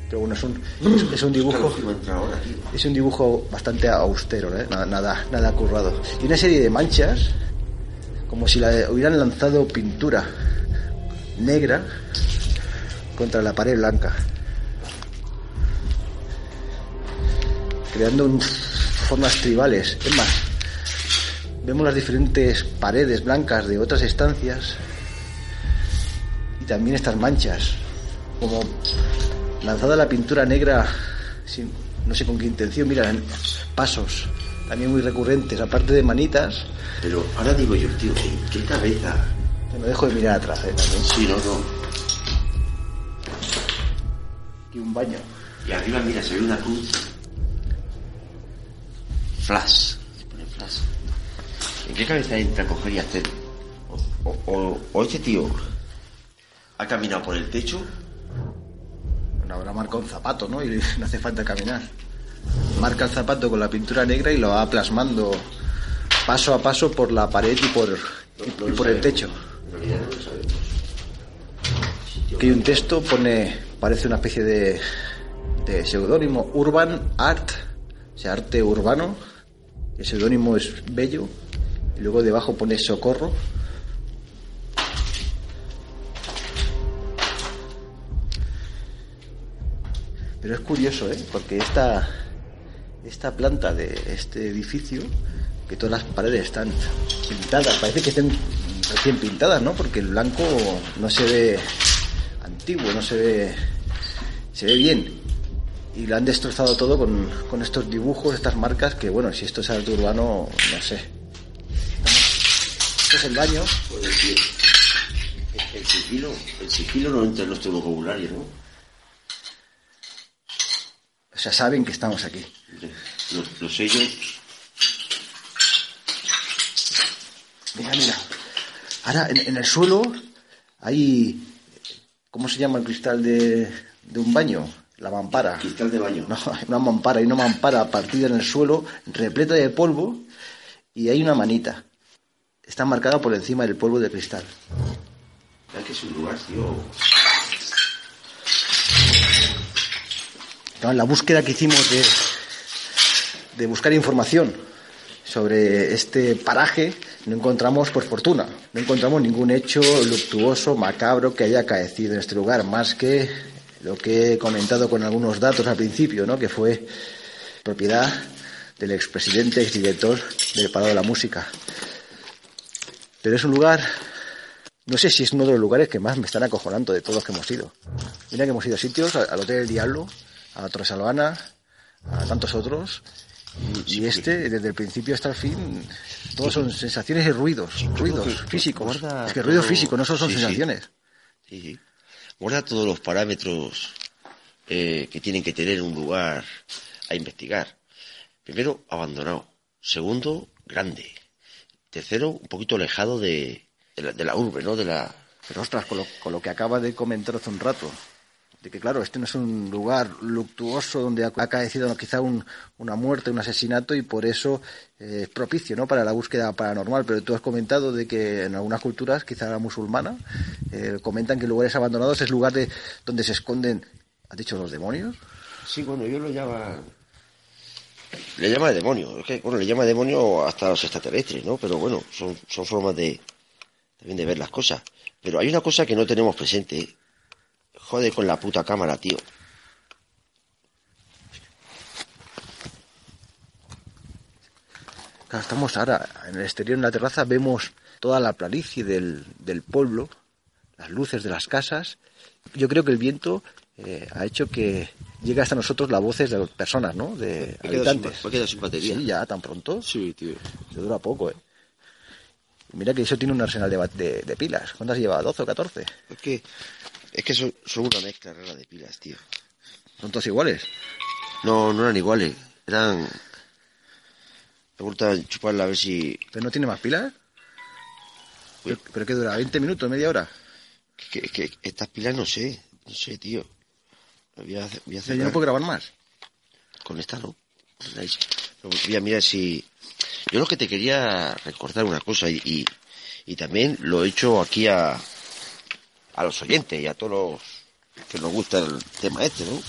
Pero bueno, es un, es, es un dibujo. Es un dibujo bastante austero, ¿eh? nada, nada, nada currado. Y una serie de manchas como si la hubieran lanzado pintura negra contra la pared blanca, creando un- formas tribales. Es más, vemos las diferentes paredes blancas de otras estancias y también estas manchas, como lanzada la pintura negra, sin, no sé con qué intención, mira, pasos también muy recurrentes, aparte de manitas, Pero ahora digo yo, tío, ¿en qué cabeza? no dejo de mirar atrás, ¿eh? también. Sí, no, no. Y un baño. Y arriba, mira, se ve una cruz. Flash. Se pone flash. ¿En qué cabeza entra a coger y hacer? O, o- o- o este tío ha caminado por el techo. Bueno, habrá marcado un zapato, ¿no? Y no hace falta caminar. Marca el zapato con la pintura negra y lo va plasmando paso a paso por la pared y por, y, por el techo. Aquí hay un texto, pone, parece una especie de, de seudónimo, Urban Art, o sea, arte urbano. El seudónimo es bello. Y luego debajo pone socorro. Pero es curioso, ¿eh? Porque esta, esta planta de este edificio, que todas las paredes están pintadas, parece que estén recién pintadas, ¿no? Porque el blanco no se ve antiguo, no se ve, se ve bien. Y lo han destrozado todo con, con estos dibujos, estas marcas, que bueno, si esto es arte urbano, no sé. Esto es el baño. El sigilo, el sigilo no entra en nuestro vocabulario, ¿no? Sea, saben que estamos aquí. Los, los sellos. Mira, mira. Ahora, en, en el suelo hay... ¿Cómo se llama el cristal de, de un baño? La mampara. Cristal de baño. No, hay una mampara, hay una mampara partida en el suelo, repleta de polvo, y hay una manita. Está marcada por encima del polvo de cristal. ¿Sabes que es un lugar, tío? En la búsqueda que hicimos de, buscar información sobre este paraje, no encontramos, por fortuna, no encontramos ningún hecho luctuoso, macabro que haya acaecido en este lugar, más que lo que he comentado con algunos datos al principio, ¿no? que fue propiedad del expresidente, exdirector del Parado de la Música. Pero es un lugar, no sé si es uno de los lugares que más me están acojonando de todos los que hemos ido. Mira que hemos ido a sitios, al Hotel del Diablo, a la Torre Salvana, a tantos otros. Y, y este, desde el principio hasta el fin, todos son sensaciones y ruidos, ruidos físicos. Es que ruidos físicos, no solo son sí. sensaciones. Sí, sí. Guarda todos los parámetros eh, que tienen que tener un lugar a investigar. Primero, abandonado. Segundo, grande. Tercero, un poquito alejado de, de, la, de la urbe, ¿no? De la... Pero ostras, con lo, con lo que acaba de comentar hace un rato, que claro, este no es un lugar luctuoso donde ha acaecido quizá un- una muerte, un asesinato y por eso eh, es propicio ¿no? para la búsqueda paranormal. Pero tú has comentado de que en algunas culturas, quizá la musulmana, eh, comentan que lugares abandonados es lugar de donde se esconden, ¿has dicho los demonios? Sí, bueno, ellos lo llaman... Le llama demonio. Es que, bueno, le llama demonio hasta los extraterrestres, ¿no? Pero bueno, son, son formas de... También de ver las cosas. Pero hay una cosa que no tenemos presente. Jode con la puta cámara, tío. Claro, estamos ahora en el exterior, en la terraza, vemos toda la planicie del, del pueblo, las luces de las casas. Yo creo que el viento eh, ha hecho que llegue hasta nosotros las voces de las personas, ¿no? De Me sin habitantes. me quedado sin batería. Sí, ya, tan pronto. Sí, tío. Se dura poco, ¿eh? Mira que eso tiene un arsenal de, de, de pilas. ¿Cuántas lleva? ¿12 o 14? Es que, es que son, son una mezcla rara de pilas, tío. ¿Son todos iguales? No, no eran iguales. Eran... Me gusta chuparla a ver si... ¿Pero no tiene más pilas? ¿Pero, pero qué dura? ¿20 minutos? ¿Media hora? Que, que estas pilas no sé. No sé, tío. Voy a, hacer- voy a O sea, hacer... ¿Ya no puedo grabar más? Con esta no. Ahí sí. Voy a mirar si... Yo lo que te quería recordar una cosa y, y, y también lo he hecho aquí a, a los oyentes y a todos los que nos gusta el tema este, ¿no?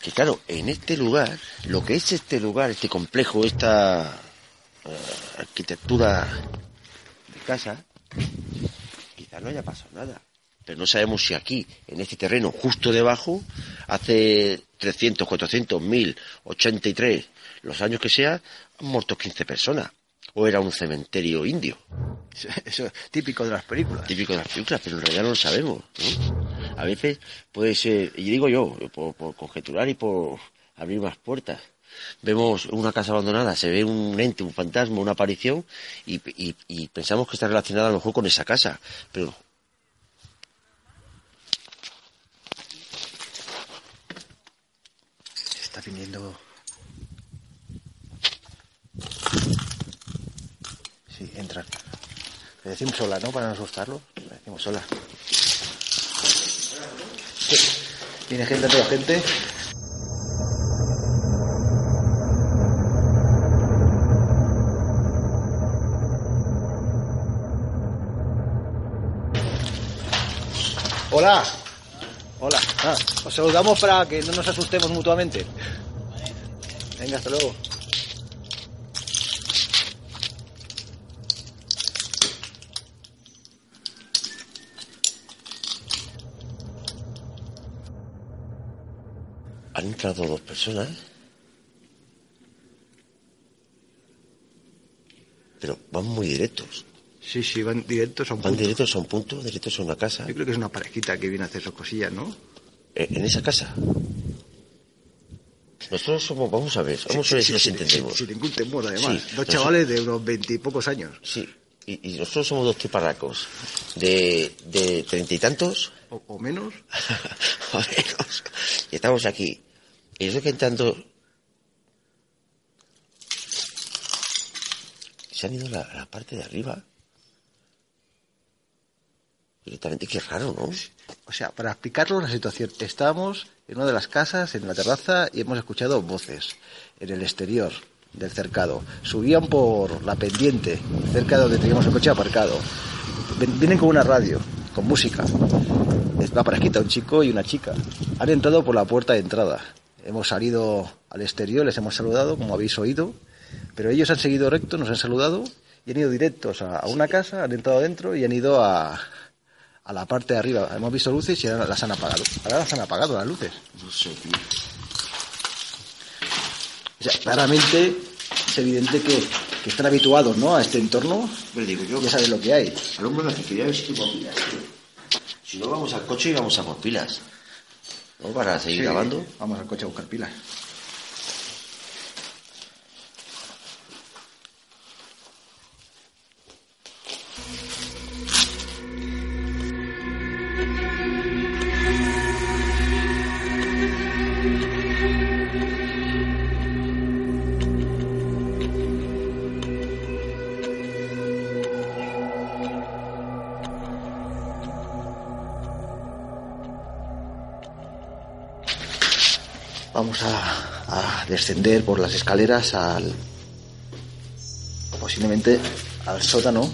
Que claro, en este lugar, lo que es este lugar, este complejo, esta eh, arquitectura casa, quizás no haya pasado nada. Pero no sabemos si aquí, en este terreno, justo debajo, hace 300, 400, 1000, 83, los años que sea, han muerto 15 personas. O era un cementerio indio. Eso es típico de las películas. Típico de las películas, pero en realidad no lo sabemos. ¿no? A veces puede ser, y digo yo, por, por conjeturar y por abrir más puertas. Vemos una casa abandonada, se ve un ente, un fantasma, una aparición, y, y- y pensamos que está relacionada a lo mejor con esa casa. Pero Está viniendo. Sí, entran. Le decimos sola, ¿no? Para no asustarlo. Le decimos sola. Viene gente, toda gente. Hola. Hola. Ah, os saludamos para que no nos asustemos mutuamente. Venga, hasta luego. Han entrado dos personas. Pero van muy directos. Sí, sí, van directos a un Van punto. directos a un punto, directos a una casa. Yo creo que es una parejita que viene a hacer sus cosillas, ¿no? Eh, En esa casa. Nosotros somos, vamos a ver, vamos a ver si nos entendemos. Sin, ningún temor, además. Sí, Dos chavales de unos veintipocos años. Sí, y, y nosotros somos dos tiparracos. De de treinta y tantos, O, o menos. o menos. Y estamos aquí. Y yo que entrando. Se han ido a la, parte de arriba. Directamente, qué raro, ¿no? O sea, para explicarlo la situación, estábamos en una de las casas, en la terraza, y hemos escuchado voces en el exterior del cercado. Subían por la pendiente, cerca de donde teníamos el coche aparcado. Vienen con una radio, con música. Es una parejita, un chico y una chica. Han entrado por la puerta de entrada. Hemos salido al exterior, les hemos saludado, como habéis oído, pero ellos han seguido recto, nos han saludado y han ido directos a, a una casa, han entrado dentro y han ido a, a la parte de arriba. Hemos visto luces y ahora las han apagado. Ahora las han apagado las luces. No sé, tío. O sea, claramente es evidente que, que están habituados ¿no? a este entorno. Pero digo yo, Ya saben lo que hay. al hombre que tengo pilas, tío. Si no, vamos al coche y vamos a por pilas. Para seguir Sí, grabando. Vamos al coche a buscar pilas. Descender por las escaleras al. posiblemente al sótano.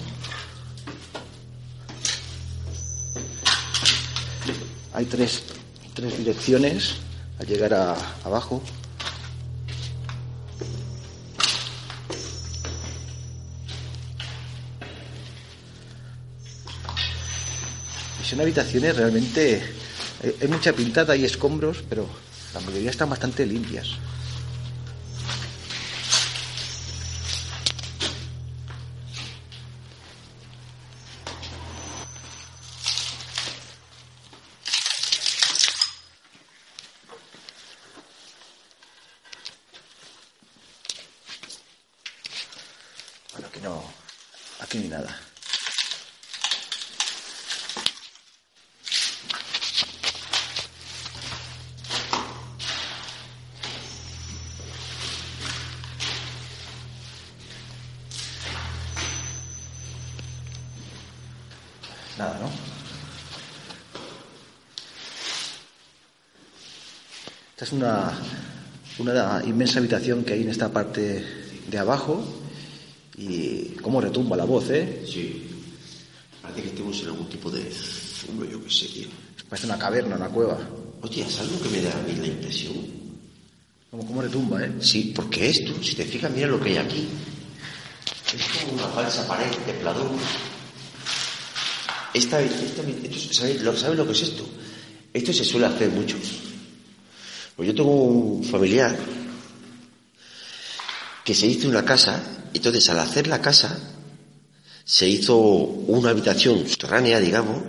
Hay tres, tres direcciones al llegar a, abajo. Son habitaciones realmente. Hay, hay mucha pintada y escombros, pero la mayoría están bastante limpias. Bueno, aquí no. Aquí ni nada. Nada, ¿no? Esta es una, una inmensa habitación que hay en esta parte de abajo y cómo retumba la voz, ¿eh? Sí. Parece que estemos en algún tipo de yo qué sé, tío. Parece una caverna, una cueva. Oye, ¿es algo que me da a mí la impresión? Como cómo retumba, ¿eh? Sí, porque esto, si te fijas, mira lo que hay aquí. Es como una falsa pared de pladón esta, esta- esto- ¿sabes, lo, ¿sabes lo que es esto? Esto se suele hacer mucho. Pues yo tengo un familiar que se hizo una casa, entonces al hacer la casa se hizo una habitación subterránea, digamos,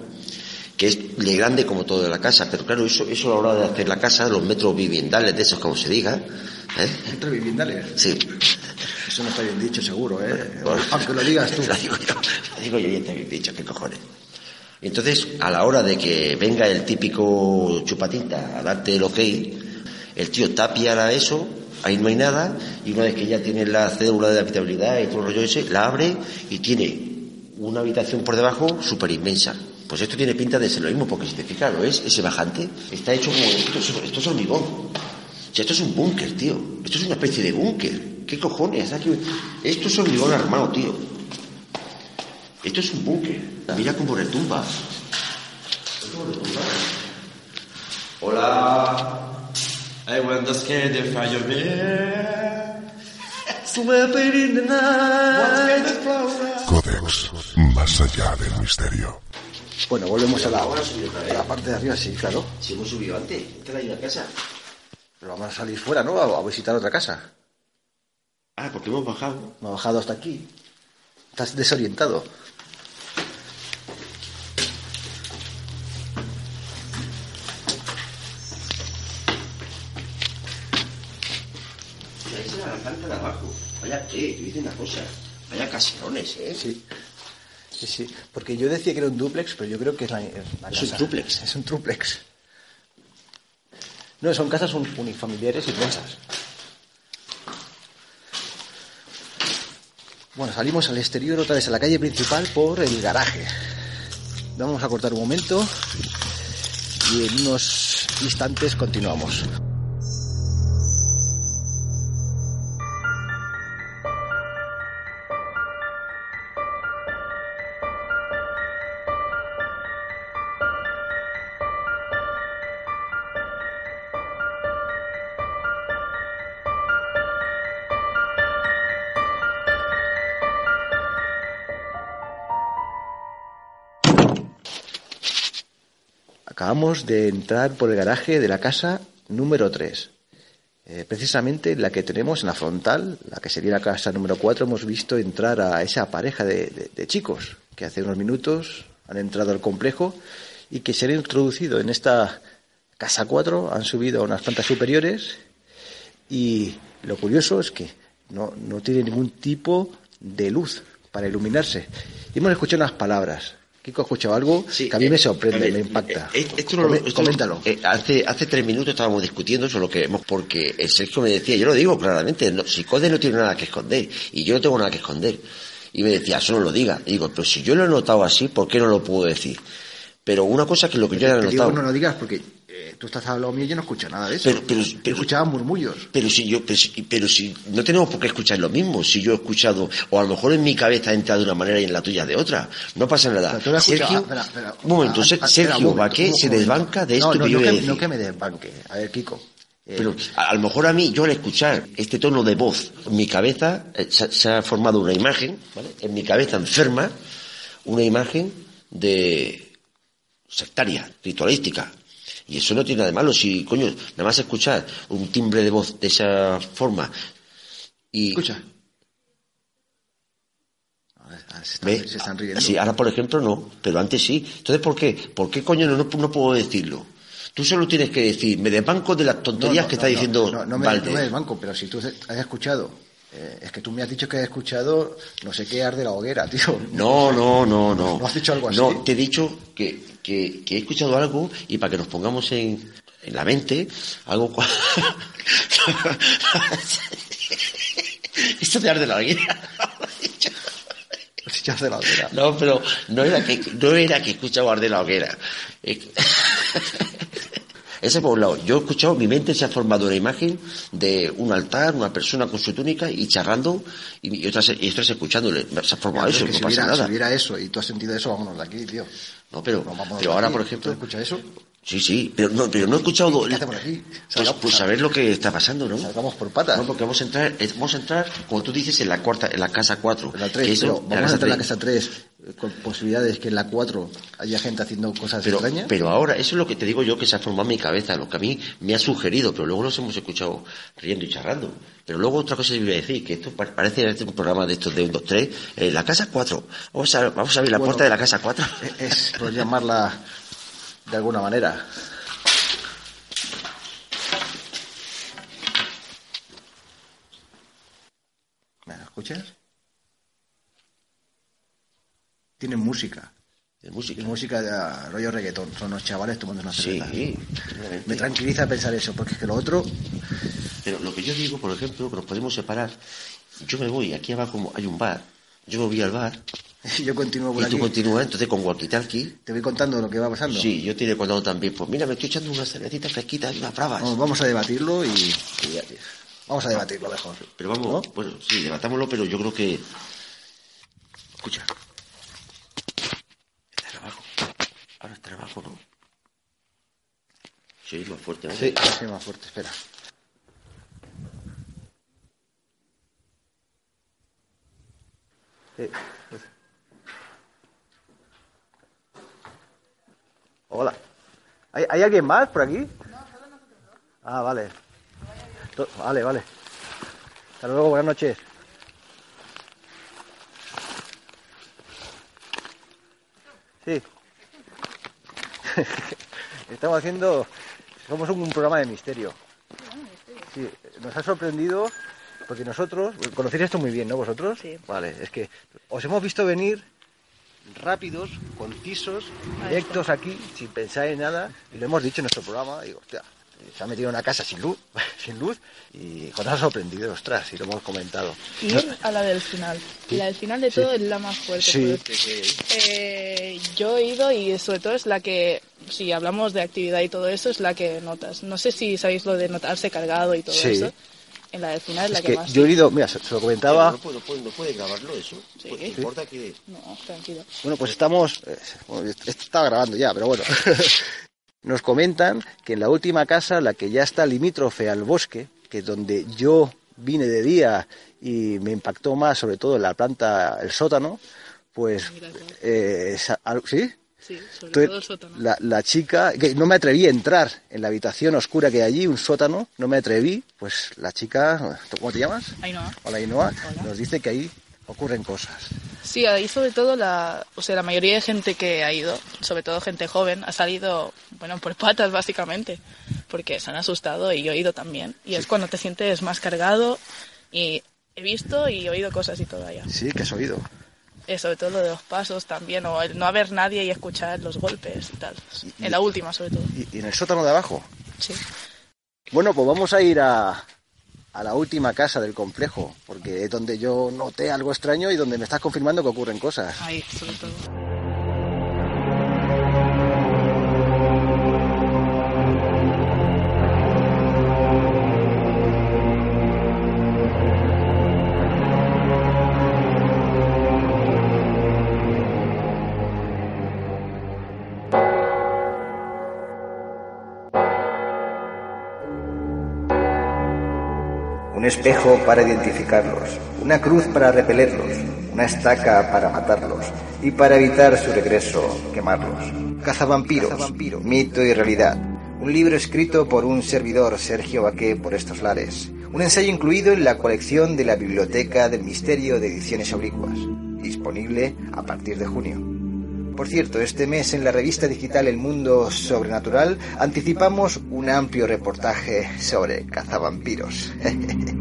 que es de grande como toda la casa, pero claro, eso, eso a la hora de hacer la casa, los metros viviendales de esos, como se diga, ¿eh? Entre viviendales. Sí. Eso no está bien dicho, seguro, ¿eh? Bueno, Aunque lo digas tú. Lo digo yo, lo digo yo y está bien dicho, qué cojones. Entonces, a la hora de que venga el típico chupatinta a darte el ok, el tío tapia eso, ahí no hay nada, y una vez que ya tiene la cédula de habitabilidad y todo el rollo ese, la abre y tiene una habitación por debajo súper inmensa. Pues esto tiene pinta de ser lo mismo, porque si te fijas, lo es, ese bajante, está hecho como, esto, es- esto es hormigón. O sea, esto es un búnker, tío. Esto es una especie de búnker. ¿Qué cojones? Aquí- Esto es hormigón armado, tío. Esto es un búnker. Mira. ¿Cómo retumba? Hola. I want to scare the fire bear. Sweeping in the night. Codex, más allá del misterio. Bueno, volvemos a la, a la parte de arriba, sí, claro. Si hemos subido antes, esta es la casa. Pero vamos a salir fuera, ¿no? A, a visitar otra casa. Ah, porque hemos bajado. Ha bajado hasta aquí. Estás desorientado. Vaya, eh, te dice una cosa. Vaya caserones, eh. Sí. Sí, sí. Porque yo decía que era un duplex, pero yo creo que es la, es la Es un triplex. Es un triplex. No, son casas un- unifamiliares y densas. Bueno, salimos al exterior otra vez a la calle principal por el garaje. Vamos a cortar un momento y en unos instantes continuamos. De entrar por el garaje de la casa número 3. Eh, precisamente la que tenemos en la frontal, la que sería la casa número 4, hemos visto entrar a esa pareja de, de- de chicos que hace unos minutos han entrado al complejo y que se han introducido en esta casa 4, han subido a unas plantas superiores y lo curioso es que no, no tiene ningún tipo de luz para iluminarse. Y hemos escuchado unas palabras. Kiko ha escuchado algo que a mí me sorprende, eh, me impacta. eh, esto no esto coméntalo. eh, hace, hace tres minutos estábamos discutiendo sobre lo que hemos, porque el Sergio me decía, yo lo digo claramente, no, si Code no tiene nada que esconder, y yo no tengo nada que esconder. Y me decía, eso no lo diga. Y digo, pero si yo lo he notado así, ¿por qué no lo puedo decir? Pero una cosa que lo que yo he digo, notado. no lo digas porque eh, tú estás al lado mío y yo no escucho nada de eso. Pero, pero, escuchaba murmullos. pero si yo, pero si, pero si no tenemos por qué escuchar lo mismo, si yo he escuchado, o a lo mejor en mi cabeza ha entrado de una manera y en la tuya de otra, no pasa nada. Pero Sergio, espera, espera. un momento, Ser- espera, Sergio un momento, Baqué un se desbanca de esto no, que no, yo no que, no que me desbanque. A ver, Kiko. eh, Pero a, a lo mejor a mí, yo al escuchar este tono de voz, en mi cabeza eh, se, se ha formado una imagen, ¿vale? En mi cabeza enferma, una imagen de sectaria, ritualística. Y eso no tiene nada de malo. Si, coño, nada más escuchar un timbre de voz de esa forma y... Escucha. Se, ¿Ve? se están riendo. Sí, ahora por ejemplo no, pero antes sí. Entonces, ¿por qué? ¿Por qué coño no, no, puedo decirlo? Tú solo tienes que decir, me desbanco de las tonterías no, que está diciendo no, no me, me desbanco, pero si tú has escuchado, eh, es que tú me has dicho que has escuchado no sé qué arde la hoguera, tío. No, no, no, no. ¿No has dicho algo así? No, te he dicho que, que, que he escuchado algo y para que nos pongamos en, en la mente, algo... Esto te arde la hoguera. Ya arde la hoguera. No, pero no era que, no era que escuchaba arder la hoguera. Ese por un lado. Yo he escuchado, mi mente se ha formado una imagen de un altar, una persona con su túnica y charrando y, y otras, y otras escuchándole. Se ha formado eso, no si pasa hubiera, nada. si hubiera eso y tú has sentido eso, vámonos de aquí, tío. No, pero, No, pero ahora, aquí. por ¿Tú ejemplo... escuchas eso? Sí, sí, pero no, pero no he escuchado... ¿Qué hacemos aquí? Pues, Salgamos- pues saber lo que está pasando, ¿no? Salgamos por patas. No, porque vamos a entrar, eh, vamos a entrar, como tú dices, en la cuarta, en la casa 4. La 3, pero vamos a entrar en la casa 3. Eh, con posibilidades que en la 4 haya gente haciendo cosas Pero, extrañas. pero ahora, eso es lo que te digo yo que se ha formado en mi cabeza, lo que a mí me ha sugerido, pero luego nos hemos escuchado riendo y charlando. Pero luego otra cosa que iba a decir, que esto pa- parece un programa de estos de 1, 2, 3, eh, la casa 4. Vamos a, vamos a abrir la Bueno, puerta de la casa 4. Es por llamarla de alguna manera. ¿Me escuchas? Tienen música. De música. Y música de rollo reggaetón. Son unos chavales tomando una Sí, cerveza. Me tranquiliza pensar eso, porque es que lo otro... Pero lo que yo digo, por ejemplo, que nos podemos separar. Yo me voy, aquí abajo hay un bar. Yo me voy al bar Yo continúo por y tú continúas, entonces con walkie-talkie. Te voy contando lo que va pasando. Sí, yo te iré contando también. Pues mira, me estoy echando unas cervecitas fresquitas y unas bravas. Vamos, vamos a debatirlo y... y Vamos a debatirlo mejor. Pero vamos, bueno, sí, debatámoslo, pero yo creo que. Escucha. Está abajo. Ahora está abajo, ¿no? Sí, más fuerte, ¿no? Sí, sí, más fuerte, espera. Sí. Hola. ¿Hay, hay alguien más por aquí? Ah, vale. Vale, vale. Hasta luego, buenas noches. Sí. Estamos haciendo. Somos un, programa de misterio. Sí, nos ha sorprendido porque nosotros. Conocéis esto muy bien, ¿no? ¿Vosotros? Sí. Vale, es que os hemos visto venir rápidos, concisos, directos aquí, sin pensar en nada, y lo hemos dicho en nuestro programa. Digo, hostia, se ha metido en una casa sin luz, sin luz, y nos ha sorprendido, ostras, y lo hemos comentado. Ir a la del final. La del final de Sí. todo es la más fuerte. Sí. Eh, yo he ido y sobre todo es la que, si hablamos de actividad y todo eso, es la que notas. No sé si sabéis lo de notarse cargado y todo Sí. eso. En la del final es, Es la que, que más. yo he ido, mira, se, se lo comentaba. No puede, no puede, no puede grabarlo eso. Pues, importa que. No, tranquilo. Bueno, pues estamos. eh, bueno, esto estaba grabando ya, pero bueno. Nos comentan que en la última casa, la que ya está limítrofe al bosque, que es donde yo vine de día y me impactó más, sobre todo en la planta, el sótano, pues. eh, al- ¿Sí? Sí, sobre Entonces, todo el sótano. la, la chica, que no me atreví a entrar en la habitación oscura que hay allí, un sótano, no me atreví, pues la chica, ¿cómo te llamas? Ainhoa. Hola Ainhoa, nos dice que ahí ocurren cosas. Sí, ahí sobre todo la, o sea, la mayoría de gente que ha ido, sobre todo gente joven, ha salido, bueno, por patas básicamente, porque se han asustado y yo he ido también. Y es cuando te sientes más cargado y he visto y he oído cosas y todo allá. Sí, que has oído. Eh, sobre todo lo de los pasos también, o el no haber nadie y escuchar los golpes y tal. En la última, sobre todo. ¿Y, y en el sótano de abajo? Sí. Bueno, pues vamos a ir a, a la última casa del complejo, porque es donde yo noté algo extraño y donde me estás confirmando que ocurren cosas. Ahí, sobre todo. Un espejo para identificarlos, una cruz para repelerlos, una estaca para matarlos y para evitar su regreso, quemarlos. Cazavampiros, mito y realidad. Un libro escrito por un servidor, Sergio Baqué, por estos lares. Un ensayo incluido en la colección de la Biblioteca del Misterio de Ediciones Oblicuas, disponible a partir de junio. Por cierto, este mes en la revista digital El Mundo Sobrenatural anticipamos un amplio reportaje sobre cazavampiros.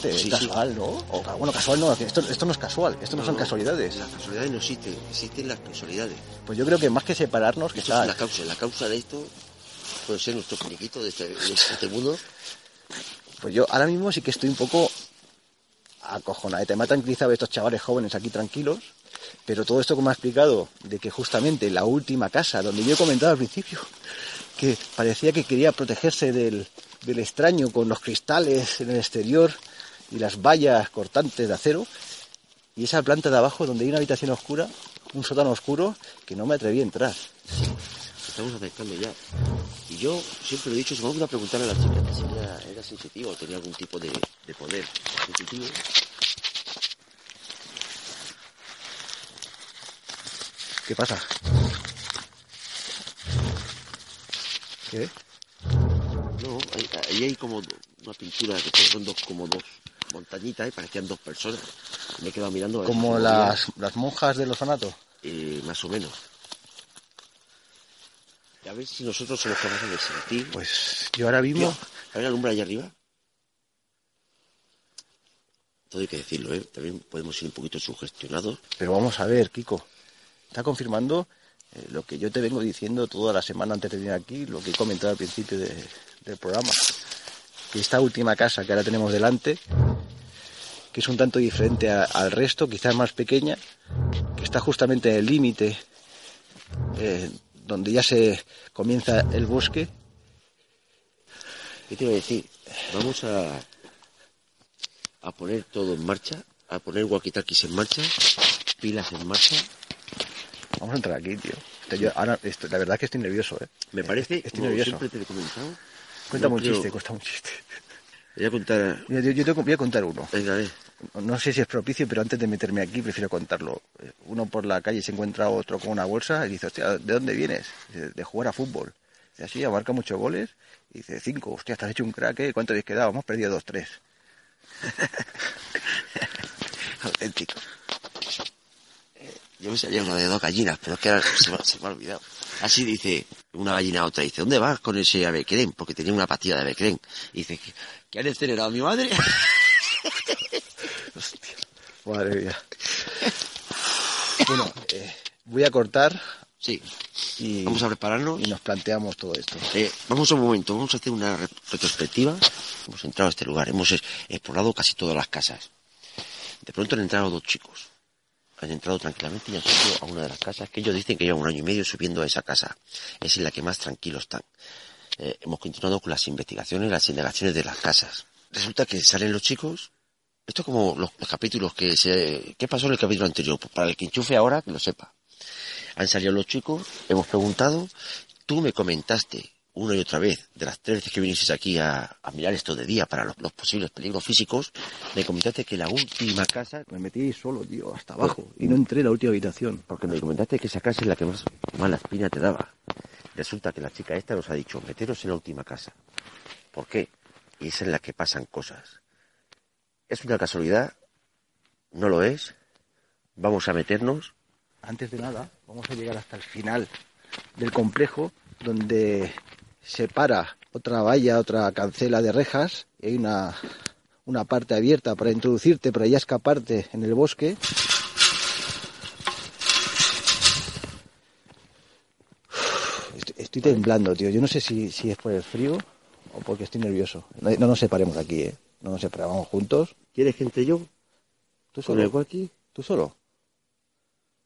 Sí, casual, ¿no? O, bueno, casual no, esto, esto no es casual, esto no, son casualidades. Las casualidades no existen, existen las casualidades. Pues yo creo que más que separarnos, que está... es la causa. La causa de esto puede ser nuestro finiquito de este, de este mundo. Pues yo ahora mismo sí que estoy un poco acojonado. Te me ha tranquilizado estos chavales jóvenes aquí tranquilos. Pero todo esto que me ha explicado, de que justamente la última casa, donde yo he comentado al principio, que parecía que quería protegerse del, del extraño con los cristales en el exterior y las vallas cortantes de acero, y esa planta de abajo donde hay una habitación oscura, un sótano oscuro, que no me atreví a entrar. Estamos acercando ya. Y yo siempre lo he dicho, si vamos a preguntarle a la chica si ella era sensitiva o tenía algún tipo de, de poder sensitivo. ¿Qué pasa? ¿Qué? No, ahí, ahí hay como una pintura que son dos, como dos montañitas y parecían dos personas. Me he quedado mirando. a ver Como las, las monjas del orfanato. Eh, más o menos. A ver si nosotros somos capaces de sentir. Pues yo ahora mismo. ¿Hay una lumbre allá arriba? Todo hay que decirlo, ¿eh? También podemos ir un poquito sugestionados. Pero vamos a ver, Kiko. Está confirmando eh, lo que yo te vengo diciendo toda la semana antes de venir aquí, lo que he comentado al principio de- del programa. Que esta última casa que ahora tenemos delante, que es un tanto diferente a- al resto, quizás más pequeña, que está justamente en el límite eh, donde ya se comienza el bosque. ¿Qué te iba a decir? Vamos a, a poner todo en marcha, a poner walkie-talkies en marcha, pilas en marcha. Vamos a entrar aquí, tío. Estoy- yo ahora, esto- la verdad es que estoy nervioso, ¿eh? Me parece, Estoy nervioso. siempre te he comentado. Cuéntame no un creo- chiste, cuesta un chiste. Voy a contar. Mira, yo, yo te voy a contar uno. Venga, a ver. No sé si es propicio, pero antes de meterme aquí prefiero contarlo. Eh, Uno por la calle se encuentra otro con una bolsa y dice, hostia, ¿de dónde vienes? Dice, de jugar a fútbol. Y así, marca muchos goles. Y dice, cinco, hostia, has hecho un crack, ¿eh? ¿Cuánto habéis quedado? Hemos perdido dos, tres. Auténtico. Eh, Yo me salía una de dos gallinas, pero es que ahora se me, se me ha olvidado. Así dice una gallina a otra, dice, ¿dónde vas con ese avecrén? Porque tenía una pastilla de avecrén. Y dice, ¿que, han incinerado a mi madre? Madre mía. Bueno, eh, voy a cortar. Sí. Y, Vamos a prepararnos. Y nos planteamos todo esto. Eh, vamos a un momento, vamos a hacer una re- retrospectiva. Hemos entrado a este lugar, hemos explorado casi todas las casas. De pronto han entrado dos chicos. Han entrado tranquilamente y han subido a una de las casas que ellos dicen que llevan un año y medio subiendo a esa casa. Es en la que más tranquilos están. Eh, hemos continuado con las investigaciones, las indagaciones de las casas. Resulta que salen los chicos. Esto es como los, los capítulos que se... ¿Qué pasó en el capítulo anterior? Pues para el que enchufe ahora, que lo sepa. Han salido los chicos, hemos preguntado, tú me comentaste una y otra vez, de las tres veces que viniste aquí a, a mirar esto de día para los, los posibles peligros físicos, me comentaste que la última casa... Me metí solo, tío, hasta abajo. Y no entré en la última habitación. Porque me comentaste que esa casa es la que más mala espina te daba. Resulta que la chica esta nos ha dicho, meteros en la última casa. ¿Por qué? Y es en la que pasan cosas. ¿Es una casualidad? ¿No lo es? Vamos a meternos. Antes de nada, vamos a llegar hasta el final del complejo, donde separa otra valla, otra cancela de rejas, y hay una, una parte abierta para introducirte, para ya escaparte en el bosque. Estoy, temblando, tío. Yo no sé si, si es por el frío o porque estoy nervioso. No, no nos separemos aquí, ¿eh? No nos separamos vamos juntos. ¿Quieres que entre yo? ¿Tú ¿Con el solo? ¿Tú solo?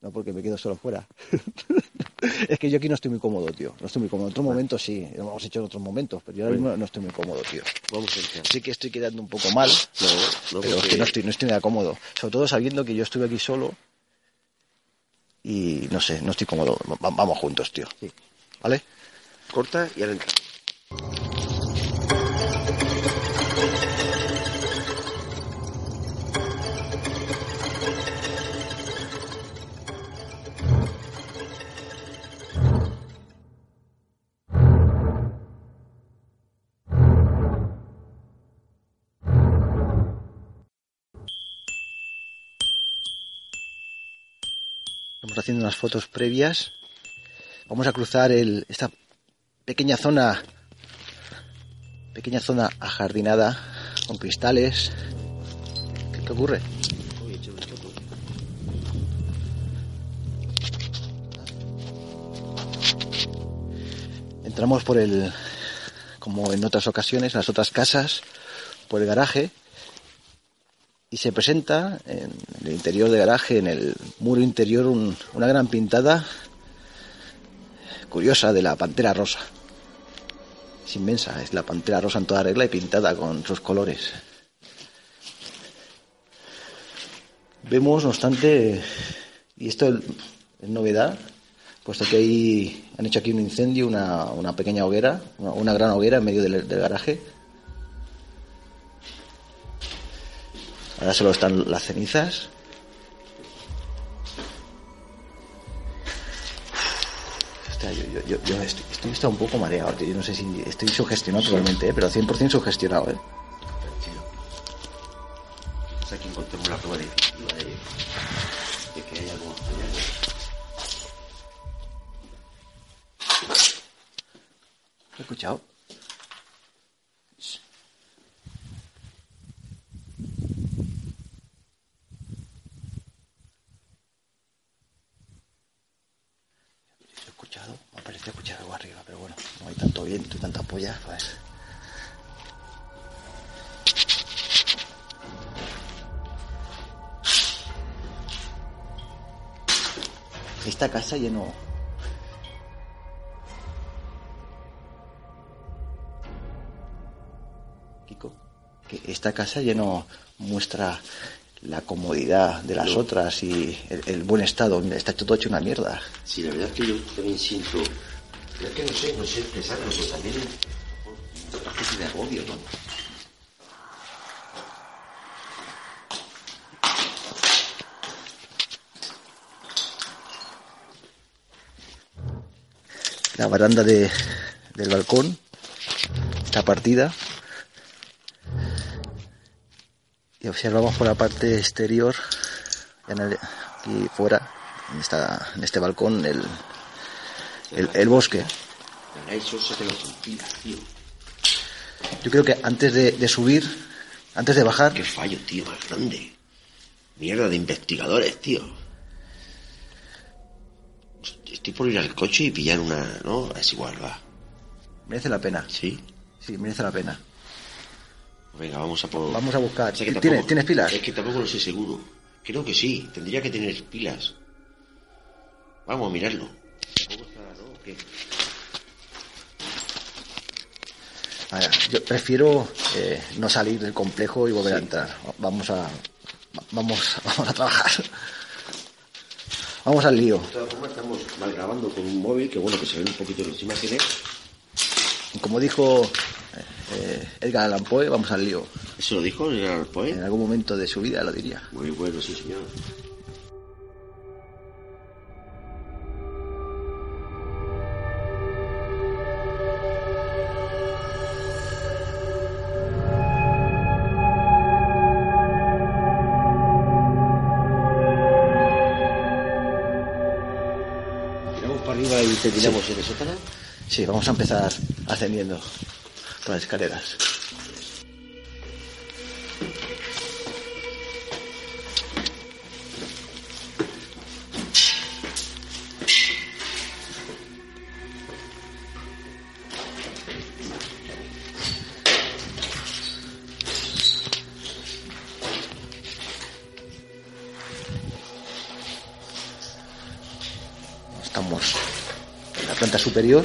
No, porque me quedo solo fuera. es que yo aquí no estoy muy cómodo, tío. No estoy muy cómodo. En otros momentos sí, lo hemos hecho en otros momentos, pero yo ahora mismo no estoy muy cómodo, tío. Vamos a entrar. Sí que estoy quedando un poco mal, No, no, pero es que no estoy, no estoy nada cómodo. Sobre todo sabiendo que yo estuve aquí solo y no sé, no estoy cómodo. Va- vamos juntos, tío. ¿Vale? Corta y ahora entra. Estamos haciendo unas fotos previas. Vamos a cruzar el, esta pequeña zona, pequeña zona ajardinada con cristales. ¿Qué, ocurre? Entramos por el, como en otras ocasiones, las otras casas, por el garaje. y se presenta en el interior del garaje, en el muro interior, un- una gran pintada curiosa de la pantera rosa. Es inmensa, es la pantera rosa en toda regla y pintada con sus colores. Vemos, no obstante, y esto es novedad, puesto que ahí han hecho aquí un incendio, una, una pequeña hoguera, una, gran hoguera en medio del garaje. Ahora solo están las cenizas. Yo, yo, estoy, un poco mareado, tío. Yo no sé si estoy sugestionado totalmente, ¿eh? pero 100% sugestionado, ¿eh? Casa lleno muestra la comodidad de las No. otras y el, el buen estado. Está todo hecho una mierda. Sí, la verdad es que yo también siento. Es que no sé, no sé expresarlo, pero también. Otra especie de agobio, ¿no? La baranda de, del balcón está partida. Y observamos por la parte exterior, en el- aquí fuera, en, esta, en este balcón, el, el, el bosque. Yo creo que antes de, de subir, antes de bajar, Qué fallo, tío, más grande. Mierda de investigadores, tío. Estoy por ir al coche y pillar una, ¿no? Es igual, va. merece la pena. Sí. Sí, merece la pena. Venga, vamos a por... Vamos a buscar. Que ¿Tienes, tampoco- ¿Tienes pilas? Es que tampoco lo sé seguro. Creo que sí, tendría que tener pilas. Vamos a mirarlo. Tampoco está, ¿no? ¿Qué? Yo prefiero eh, no salir del complejo y volver a entrar. Vamos a, vamos, vamos a trabajar. Vamos al lío. De todas formas, estamos mal grabando con un móvil que, bueno, que se ven un poquito las imágenes. Como dijo eh, Edgar Allan Poe, vamos al lío. ¿Eso lo dijo Edgar Allan Poe? En algún momento de su vida lo diría. Muy bueno, sí, señor. Tiramos para arriba y terminamos en el sótano. Sí, vamos a empezar ascendiendo las escaleras. Estamos en la planta superior.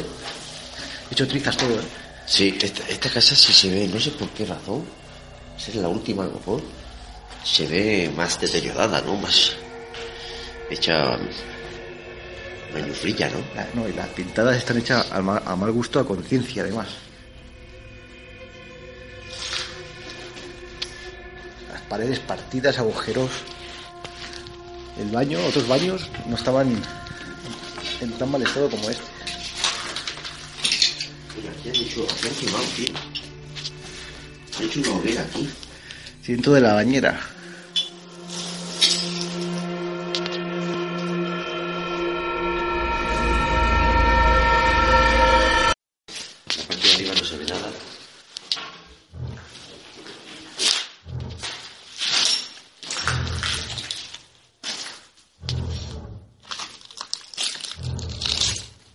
He hecho trizas todo, ¿eh? Sí, esta, esta casa sí se ve, no sé por qué razón. Esa es la última, a lo mejor. Se ve más deteriorada, ¿no? Más hecha mañufrilla, ¿no? No, y las pintadas están hechas a mal, a mal gusto, a conciencia, además. Las paredes partidas, agujeros. El baño, otros baños, no estaban en tan mal estado como este. Aquí han hecho, aquí han quemado, tío. Han hecho una hoguera aquí. Siento de la bañera. La parte de arriba no se ve nada.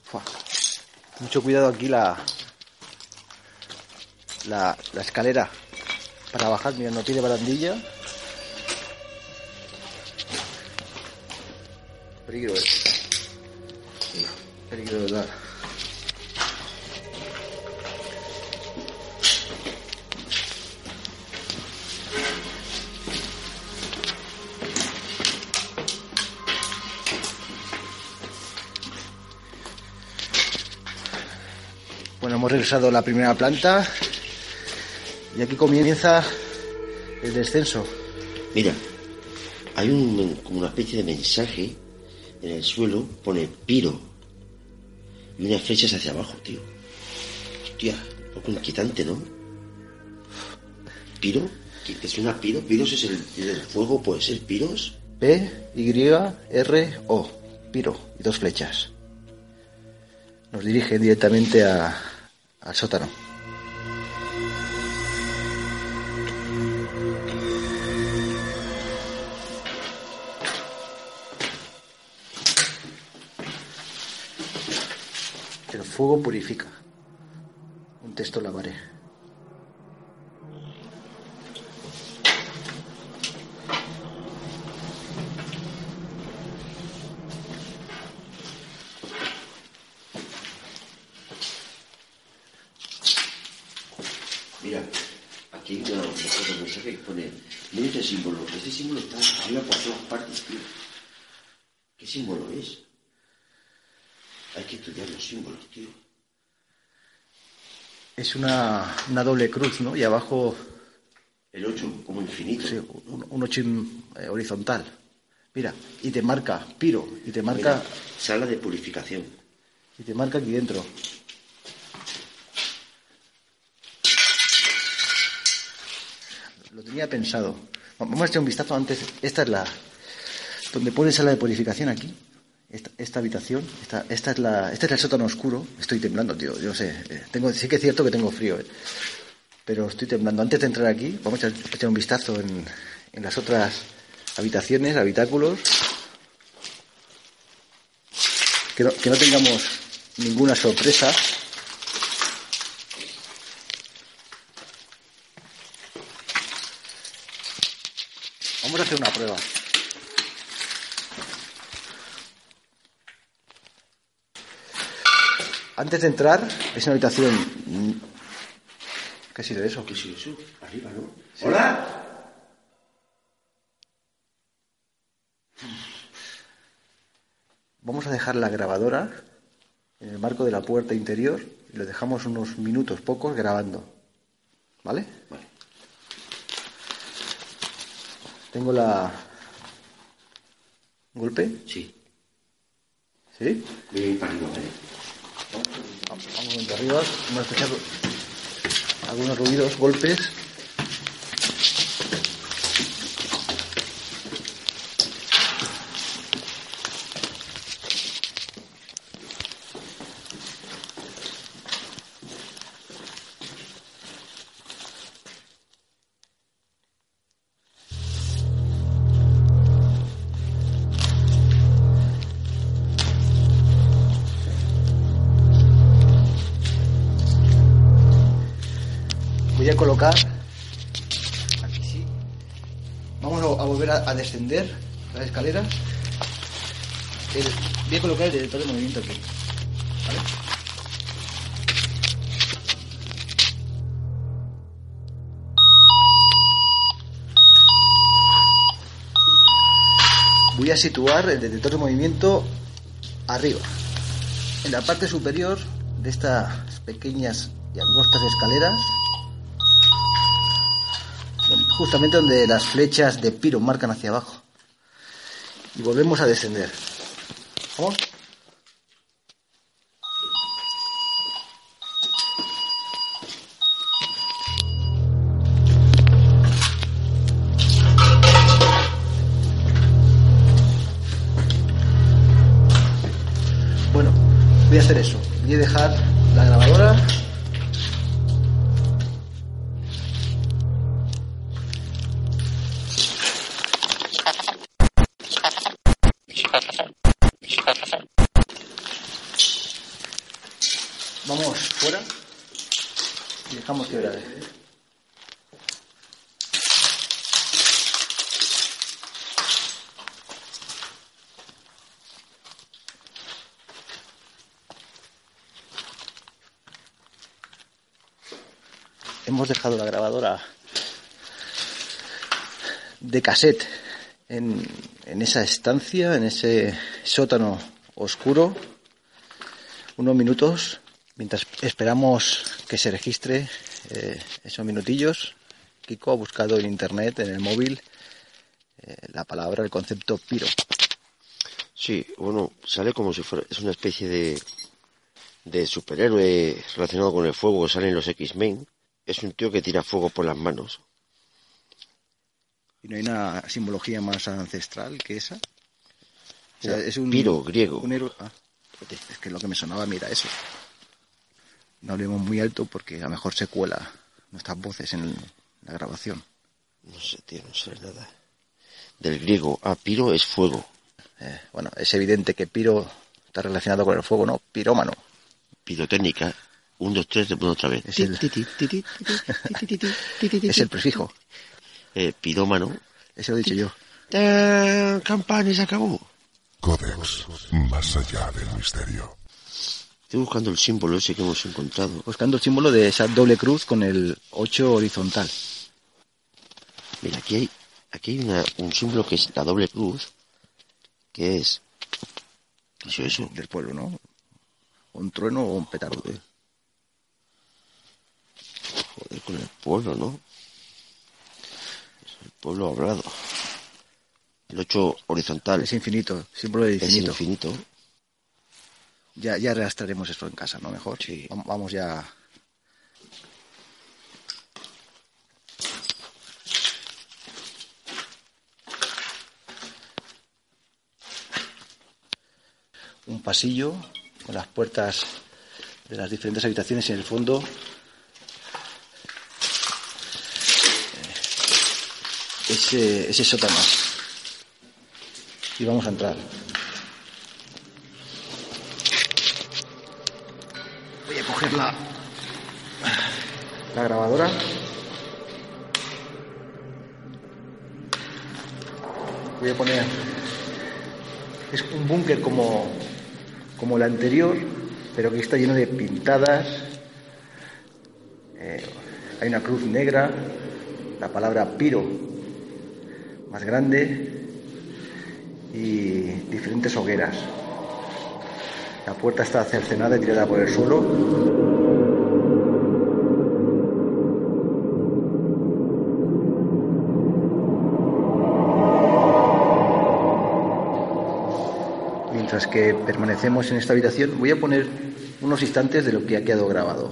Fua. Mucho cuidado aquí la, la, escalera para bajar, mira, no tiene barandilla. Peligro es. Peligro de verdad. Bueno, hemos regresado a la primera planta y aquí comienza el descenso. Mira, hay un, como una especie de mensaje en el suelo, pone piro. Y unas flechas hacia abajo, tío. Hostia, un poco inquietante, ¿no? ¿Piro? ¿Qué ¿Es una piro? ¿Piros es el, el fuego? ¿Puede ser piros? P, Y, R, O. Piro. Y dos flechas. Nos dirige directamente a, al sótano. Fuego purifica. Un texto lavaré. Mira, aquí hay una, una cosa, que pone, mira este símbolo, este símbolo está arriba por todas partes. ¿Qué símbolo es? Hay que estudiar los símbolos, tío. Es una, una doble cruz, ¿no? Y abajo. El 8, como infinito. Sí, un, un 8 horizontal. Mira, y te marca piro, y te marca. Mira, sala de purificación. Y te marca aquí dentro. Lo tenía pensado. Vamos a echar un vistazo antes. Esta es la. Donde pone sala de purificación aquí. Esta, esta habitación. Esta, esta, es la, este es el sótano oscuro. Estoy temblando, tío. Yo sé. eh, Tengo, sí que es cierto que tengo frío, eh. Pero estoy temblando. Antes de entrar aquí, vamos a echar, un vistazo en, en las otras habitaciones, habitáculos. Que no, que no tengamos ninguna sorpresa. Vamos a hacer una prueba. Antes de entrar, es una habitación. mm, ¿Qué ha sido eso? ¿Qué ha sido eso? Arriba, ¿no? Sí. ¡Hola! Vamos a dejar la grabadora en el marco de la puerta interior y lo dejamos unos minutos pocos grabando. ¿Vale? Vale. Tengo la. ¿Golpe? Sí. ¿Sí? Para ¿vale? Vamos momento arriba. Vamos a escuchar algunos ruidos, golpes. A, a volver a, a descender las escaleras. Voy a colocar el detector de movimiento aquí. Voy a situar el detector de movimiento arriba, en la parte superior de estas pequeñas y angostas escaleras justamente donde las flechas de Piro marcan hacia abajo. Y volvemos a descender. Cassette en, en esa estancia, en ese sótano oscuro, unos minutos mientras esperamos que se registre eh, esos minutillos. Kiko ha buscado en internet, en el móvil, eh, la palabra, el concepto piro. Sí, bueno, sale como si fuera, es una especie de, de superhéroe relacionado con el fuego que sale en los X-Men. Es un tío que tira fuego por las manos. ¿Y no hay una simbología más ancestral que esa? O sea, es un Piro, griego. un héroe- ah, es que lo que me sonaba, mira eso. No hablemos muy alto porque a lo mejor se cuela nuestras voces en la grabación. No sé, tío, no sé nada. Del griego. Ah, piro es fuego. Eh, bueno, es evidente que piro está relacionado con el fuego, ¿no? Pirómano. Pirotécnica. Un, dos, tres, después otra vez. Es el, es el prefijo. Eh, pirómano. Eso lo he dicho yo. ¡Tan! Campana y se acabó. Codex, más allá del misterio. Estoy buscando el símbolo ese que hemos encontrado. Buscando el símbolo de esa doble cruz con el 8 horizontal. Mira, aquí hay, aquí hay una, un símbolo que es la doble cruz, que es... ¿Qué es eso? Del pueblo, ¿no? Un trueno o un petardo. Joder, con el pueblo, ¿no? Pueblo hablado. El 8 horizontal. Es infinito, símbolo de Es infinito. infinito. Ya, ya arrastraremos eso en casa, ¿no? Mejor. Sí. Vam- Vamos ya. Un pasillo con las puertas de las diferentes habitaciones y en el fondo ese, ese sótano. Y vamos a entrar. Voy a coger la, la grabadora. Voy a poner. Es un búnker como, como el anterior, pero que está lleno de pintadas. Eh, hay una cruz negra, la palabra piro más grande y diferentes hogueras. La puerta está cercenada y tirada por el suelo. Mientras que permanecemos en esta habitación, voy a poner unos instantes de lo que ha quedado grabado.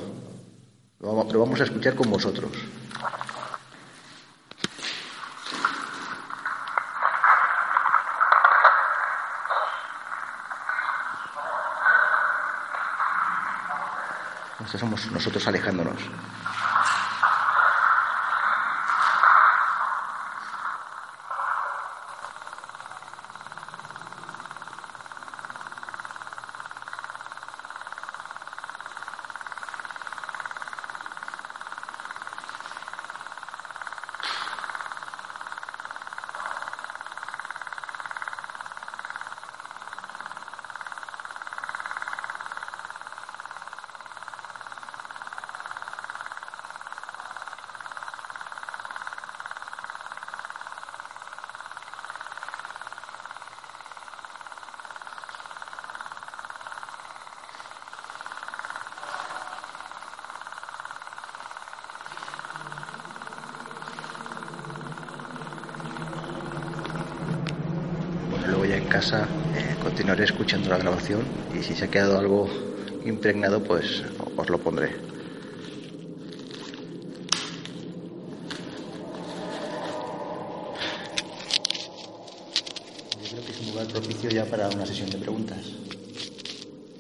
Lo vamos, a escuchar con vosotros. Somos nosotros alejándonos. Bueno, luego ya en casa eh, continuaré escuchando la grabación y si se ha quedado algo impregnado, pues os lo pondré. Yo creo que es un lugar propicio ya para una sesión de preguntas.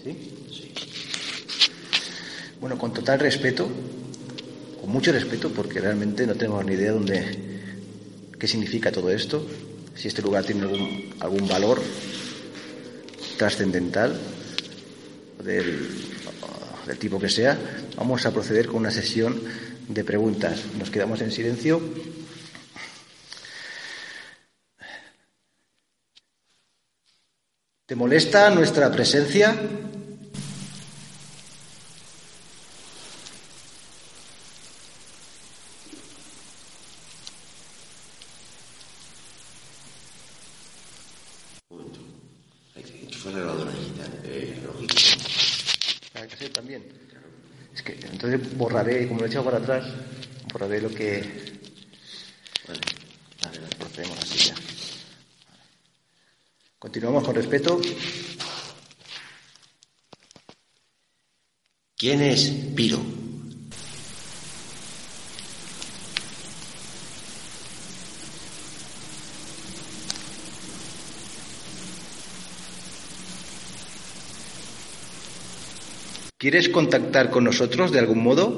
¿Sí? Sí. Bueno, con total respeto, con mucho respeto, porque realmente no tengo ni idea dónde, qué significa todo esto, si este lugar tiene algún, algún valor trascendental del, tipo que sea, vamos a proceder con una sesión de preguntas. Nos quedamos en silencio. ¿Te molesta nuestra presencia? también. Es que entonces borraré, como lo he echado para atrás, borraré lo que. Vale, vale, procedemos así ya. Continuamos con respeto. ¿Quién es Piro? ¿Quieres contactar con nosotros de algún modo?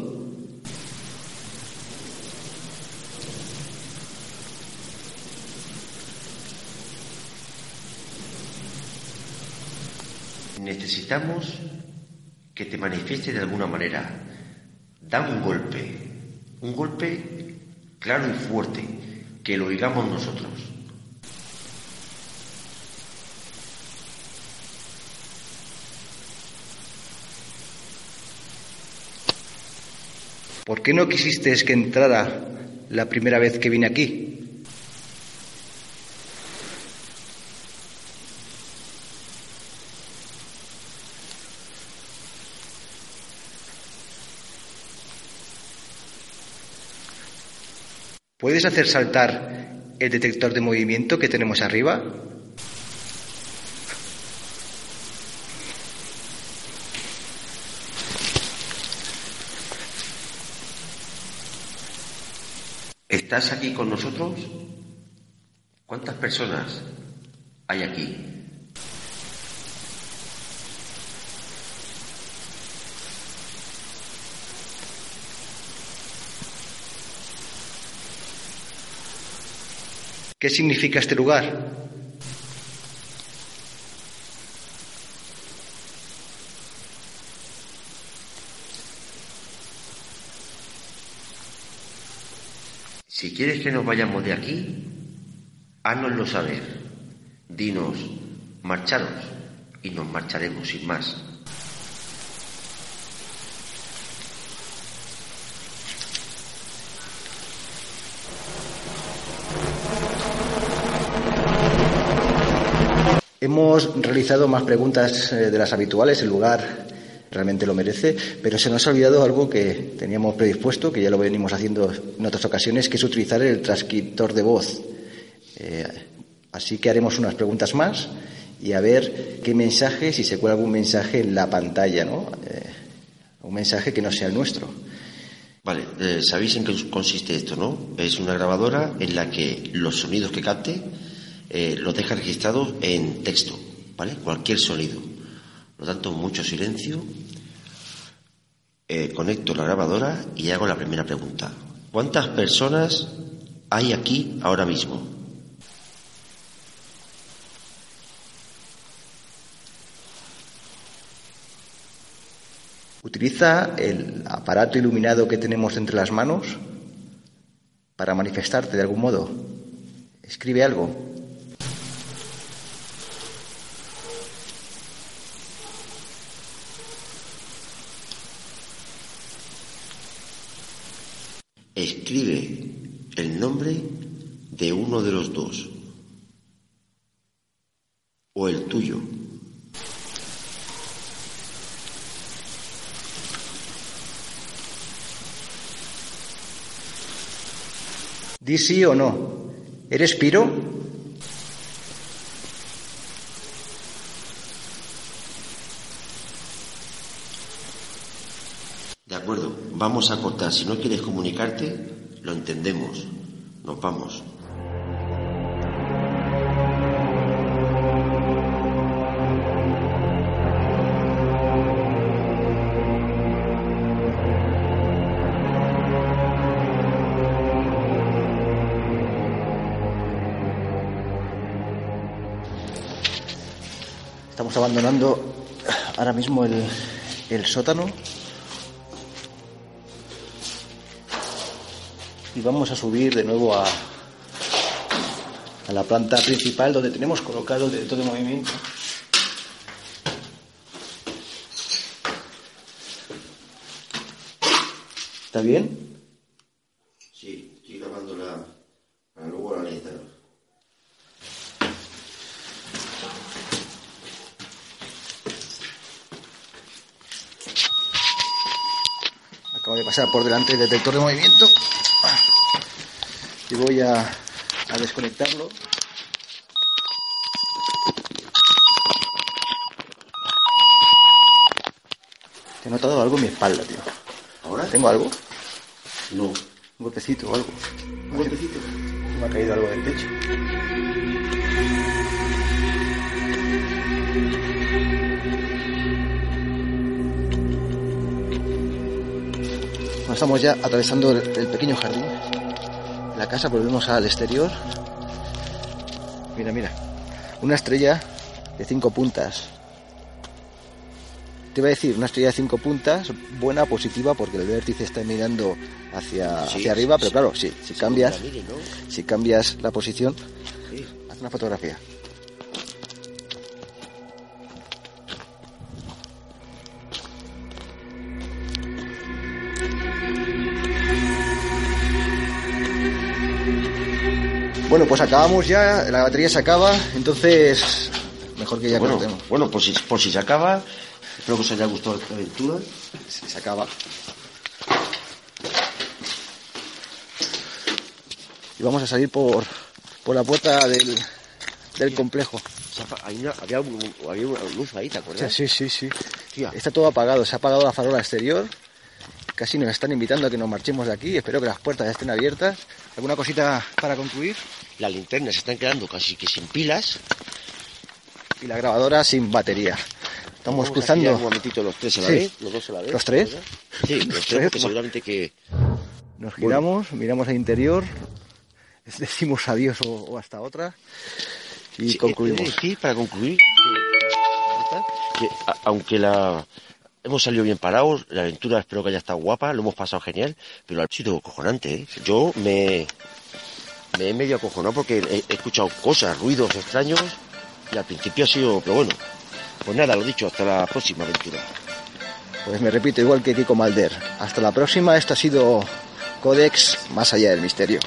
Necesitamos que te manifieste de alguna manera. Da un golpe, un golpe claro y fuerte, que lo oigamos nosotros. ¿Por qué no quisiste que entrara la primera vez que vine aquí? ¿Puedes hacer saltar el detector de movimiento que tenemos arriba? ¿Estás aquí con nosotros? ¿Cuántas personas hay aquí? ¿Qué significa este lugar? Si quieres que nos vayamos de aquí, háznoslo saber. Dinos, marcharos, y nos marcharemos sin más. Hemos realizado más preguntas eh, de las habituales, el lugar realmente lo merece, pero se nos ha olvidado algo que teníamos predispuesto, que ya lo venimos haciendo en otras ocasiones, que es utilizar el transcriptor de voz. Eh, así que haremos unas preguntas más y a ver qué mensaje, si se cuela algún mensaje en la pantalla, ¿no? Eh, un mensaje que no sea el nuestro. Vale, eh, sabéis en qué consiste esto, ¿no? Es una grabadora en la que los sonidos que capte los deja registrados en texto, ¿vale? Cualquier sonido. Por lo tanto, mucho silencio. Eh, conecto la grabadora y hago la primera pregunta. ¿Cuántas personas hay aquí ahora mismo? Utiliza el aparato iluminado que tenemos entre las manos para manifestarte de algún modo. Escribe algo. Escribe el nombre de uno de los dos o el tuyo. Di sí o no. ¿Eres Piro? De acuerdo, vamos a cortar. Si no quieres comunicarte, lo entendemos. Nos vamos. Estamos abandonando ahora mismo el, el sótano y vamos a subir de nuevo a, a la planta principal donde tenemos colocado el detector de movimiento. ¿Está bien? Sí, estoy grabando la. Para luego la necesitar. Acabo de pasar por delante del detector de movimiento. Y voy a, a desconectarlo. Te he notado algo en mi espalda, tío. ¿Ahora? ¿Tengo algo? No. Un golpecito o algo. ¿Un golpecito? Me ha caído algo del techo. Bueno, estamos ya atravesando el, el pequeño jardín. La casa, volvemos al exterior. Mira, mira. Una estrella de cinco puntas. Te iba a decir, una estrella de cinco puntas, buena, positiva, porque el vértice está mirando hacia, Sí, hacia arriba, sí, pero claro, sí, si cambias, la mire, ¿no? si cambias la posición, haz una fotografía. Bueno, pues acabamos ya, la batería se acaba, entonces mejor que ya bueno, cortemos. bueno, por si, por si se acaba, espero que os haya gustado esta aventura. Si se acaba. Y vamos a salir por, por la puerta del, del complejo. Hay una- había, un- había una luz ahí, ¿te acuerdas? Sí, sí, sí. Tía. Está todo apagado, se ha apagado la farola exterior. Casi nos están invitando a que nos marchemos de aquí. Espero que las puertas ya estén abiertas. ¿Alguna cosita para concluir? Las linternas se están quedando casi que sin pilas. Y la grabadora sin batería. Estamos Vamos a cruzando. girar un momentito los tres a la Sí. vez, los dos a la vez. ¿Los tres? Sí, los tres, tres, porque seguramente que... Nos giramos, miramos al interior, decimos adiós o, o hasta otra y Sí, concluimos. de decir, para concluir, que, que a- aunque la hemos salido bien parados, la aventura espero que haya estado guapa, lo hemos pasado genial, pero ha sido cojonante, ¿eh? Yo me, he medio acojonado porque he, he escuchado cosas, ruidos extraños, y al principio ha sido, pero bueno, pues nada, lo dicho, hasta la próxima aventura. Pues me repito, igual que Kiko Malder. Hasta la próxima, esto ha sido Codex Más allá del misterio.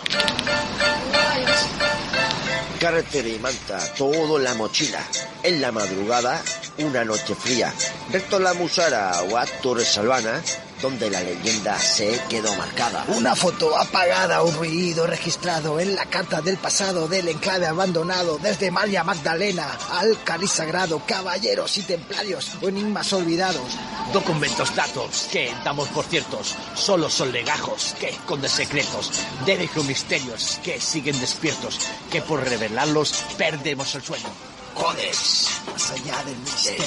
Carretera y manta, todo la mochila. En la madrugada, una noche fría. Recto la Musara o a Torres Salvana, donde la leyenda se quedó marcada. Una foto apagada, un ruido registrado en la carta del pasado del enclave abandonado, desde María Magdalena al Cali Sagrado, caballeros y templarios o enigmas olvidados. Documentos, datos que damos por ciertos, solo son legajos que esconden secretos, derecho misterios que siguen despiertos, que por revelarlos perdemos el sueño. Codex, más allá del misterio.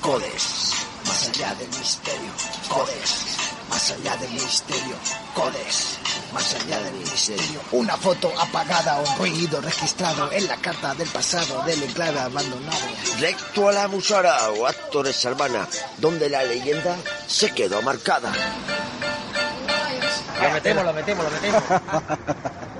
Codex, más allá del misterio. Codex, más allá del misterio. Codex, más allá del misterio. Una foto apagada, un ruido registrado en la carta del pasado del enclave abandonado. Recto a la Musara o a Torres Salvana, donde la leyenda se quedó marcada. Lo metemos, lo metemos, lo metemos.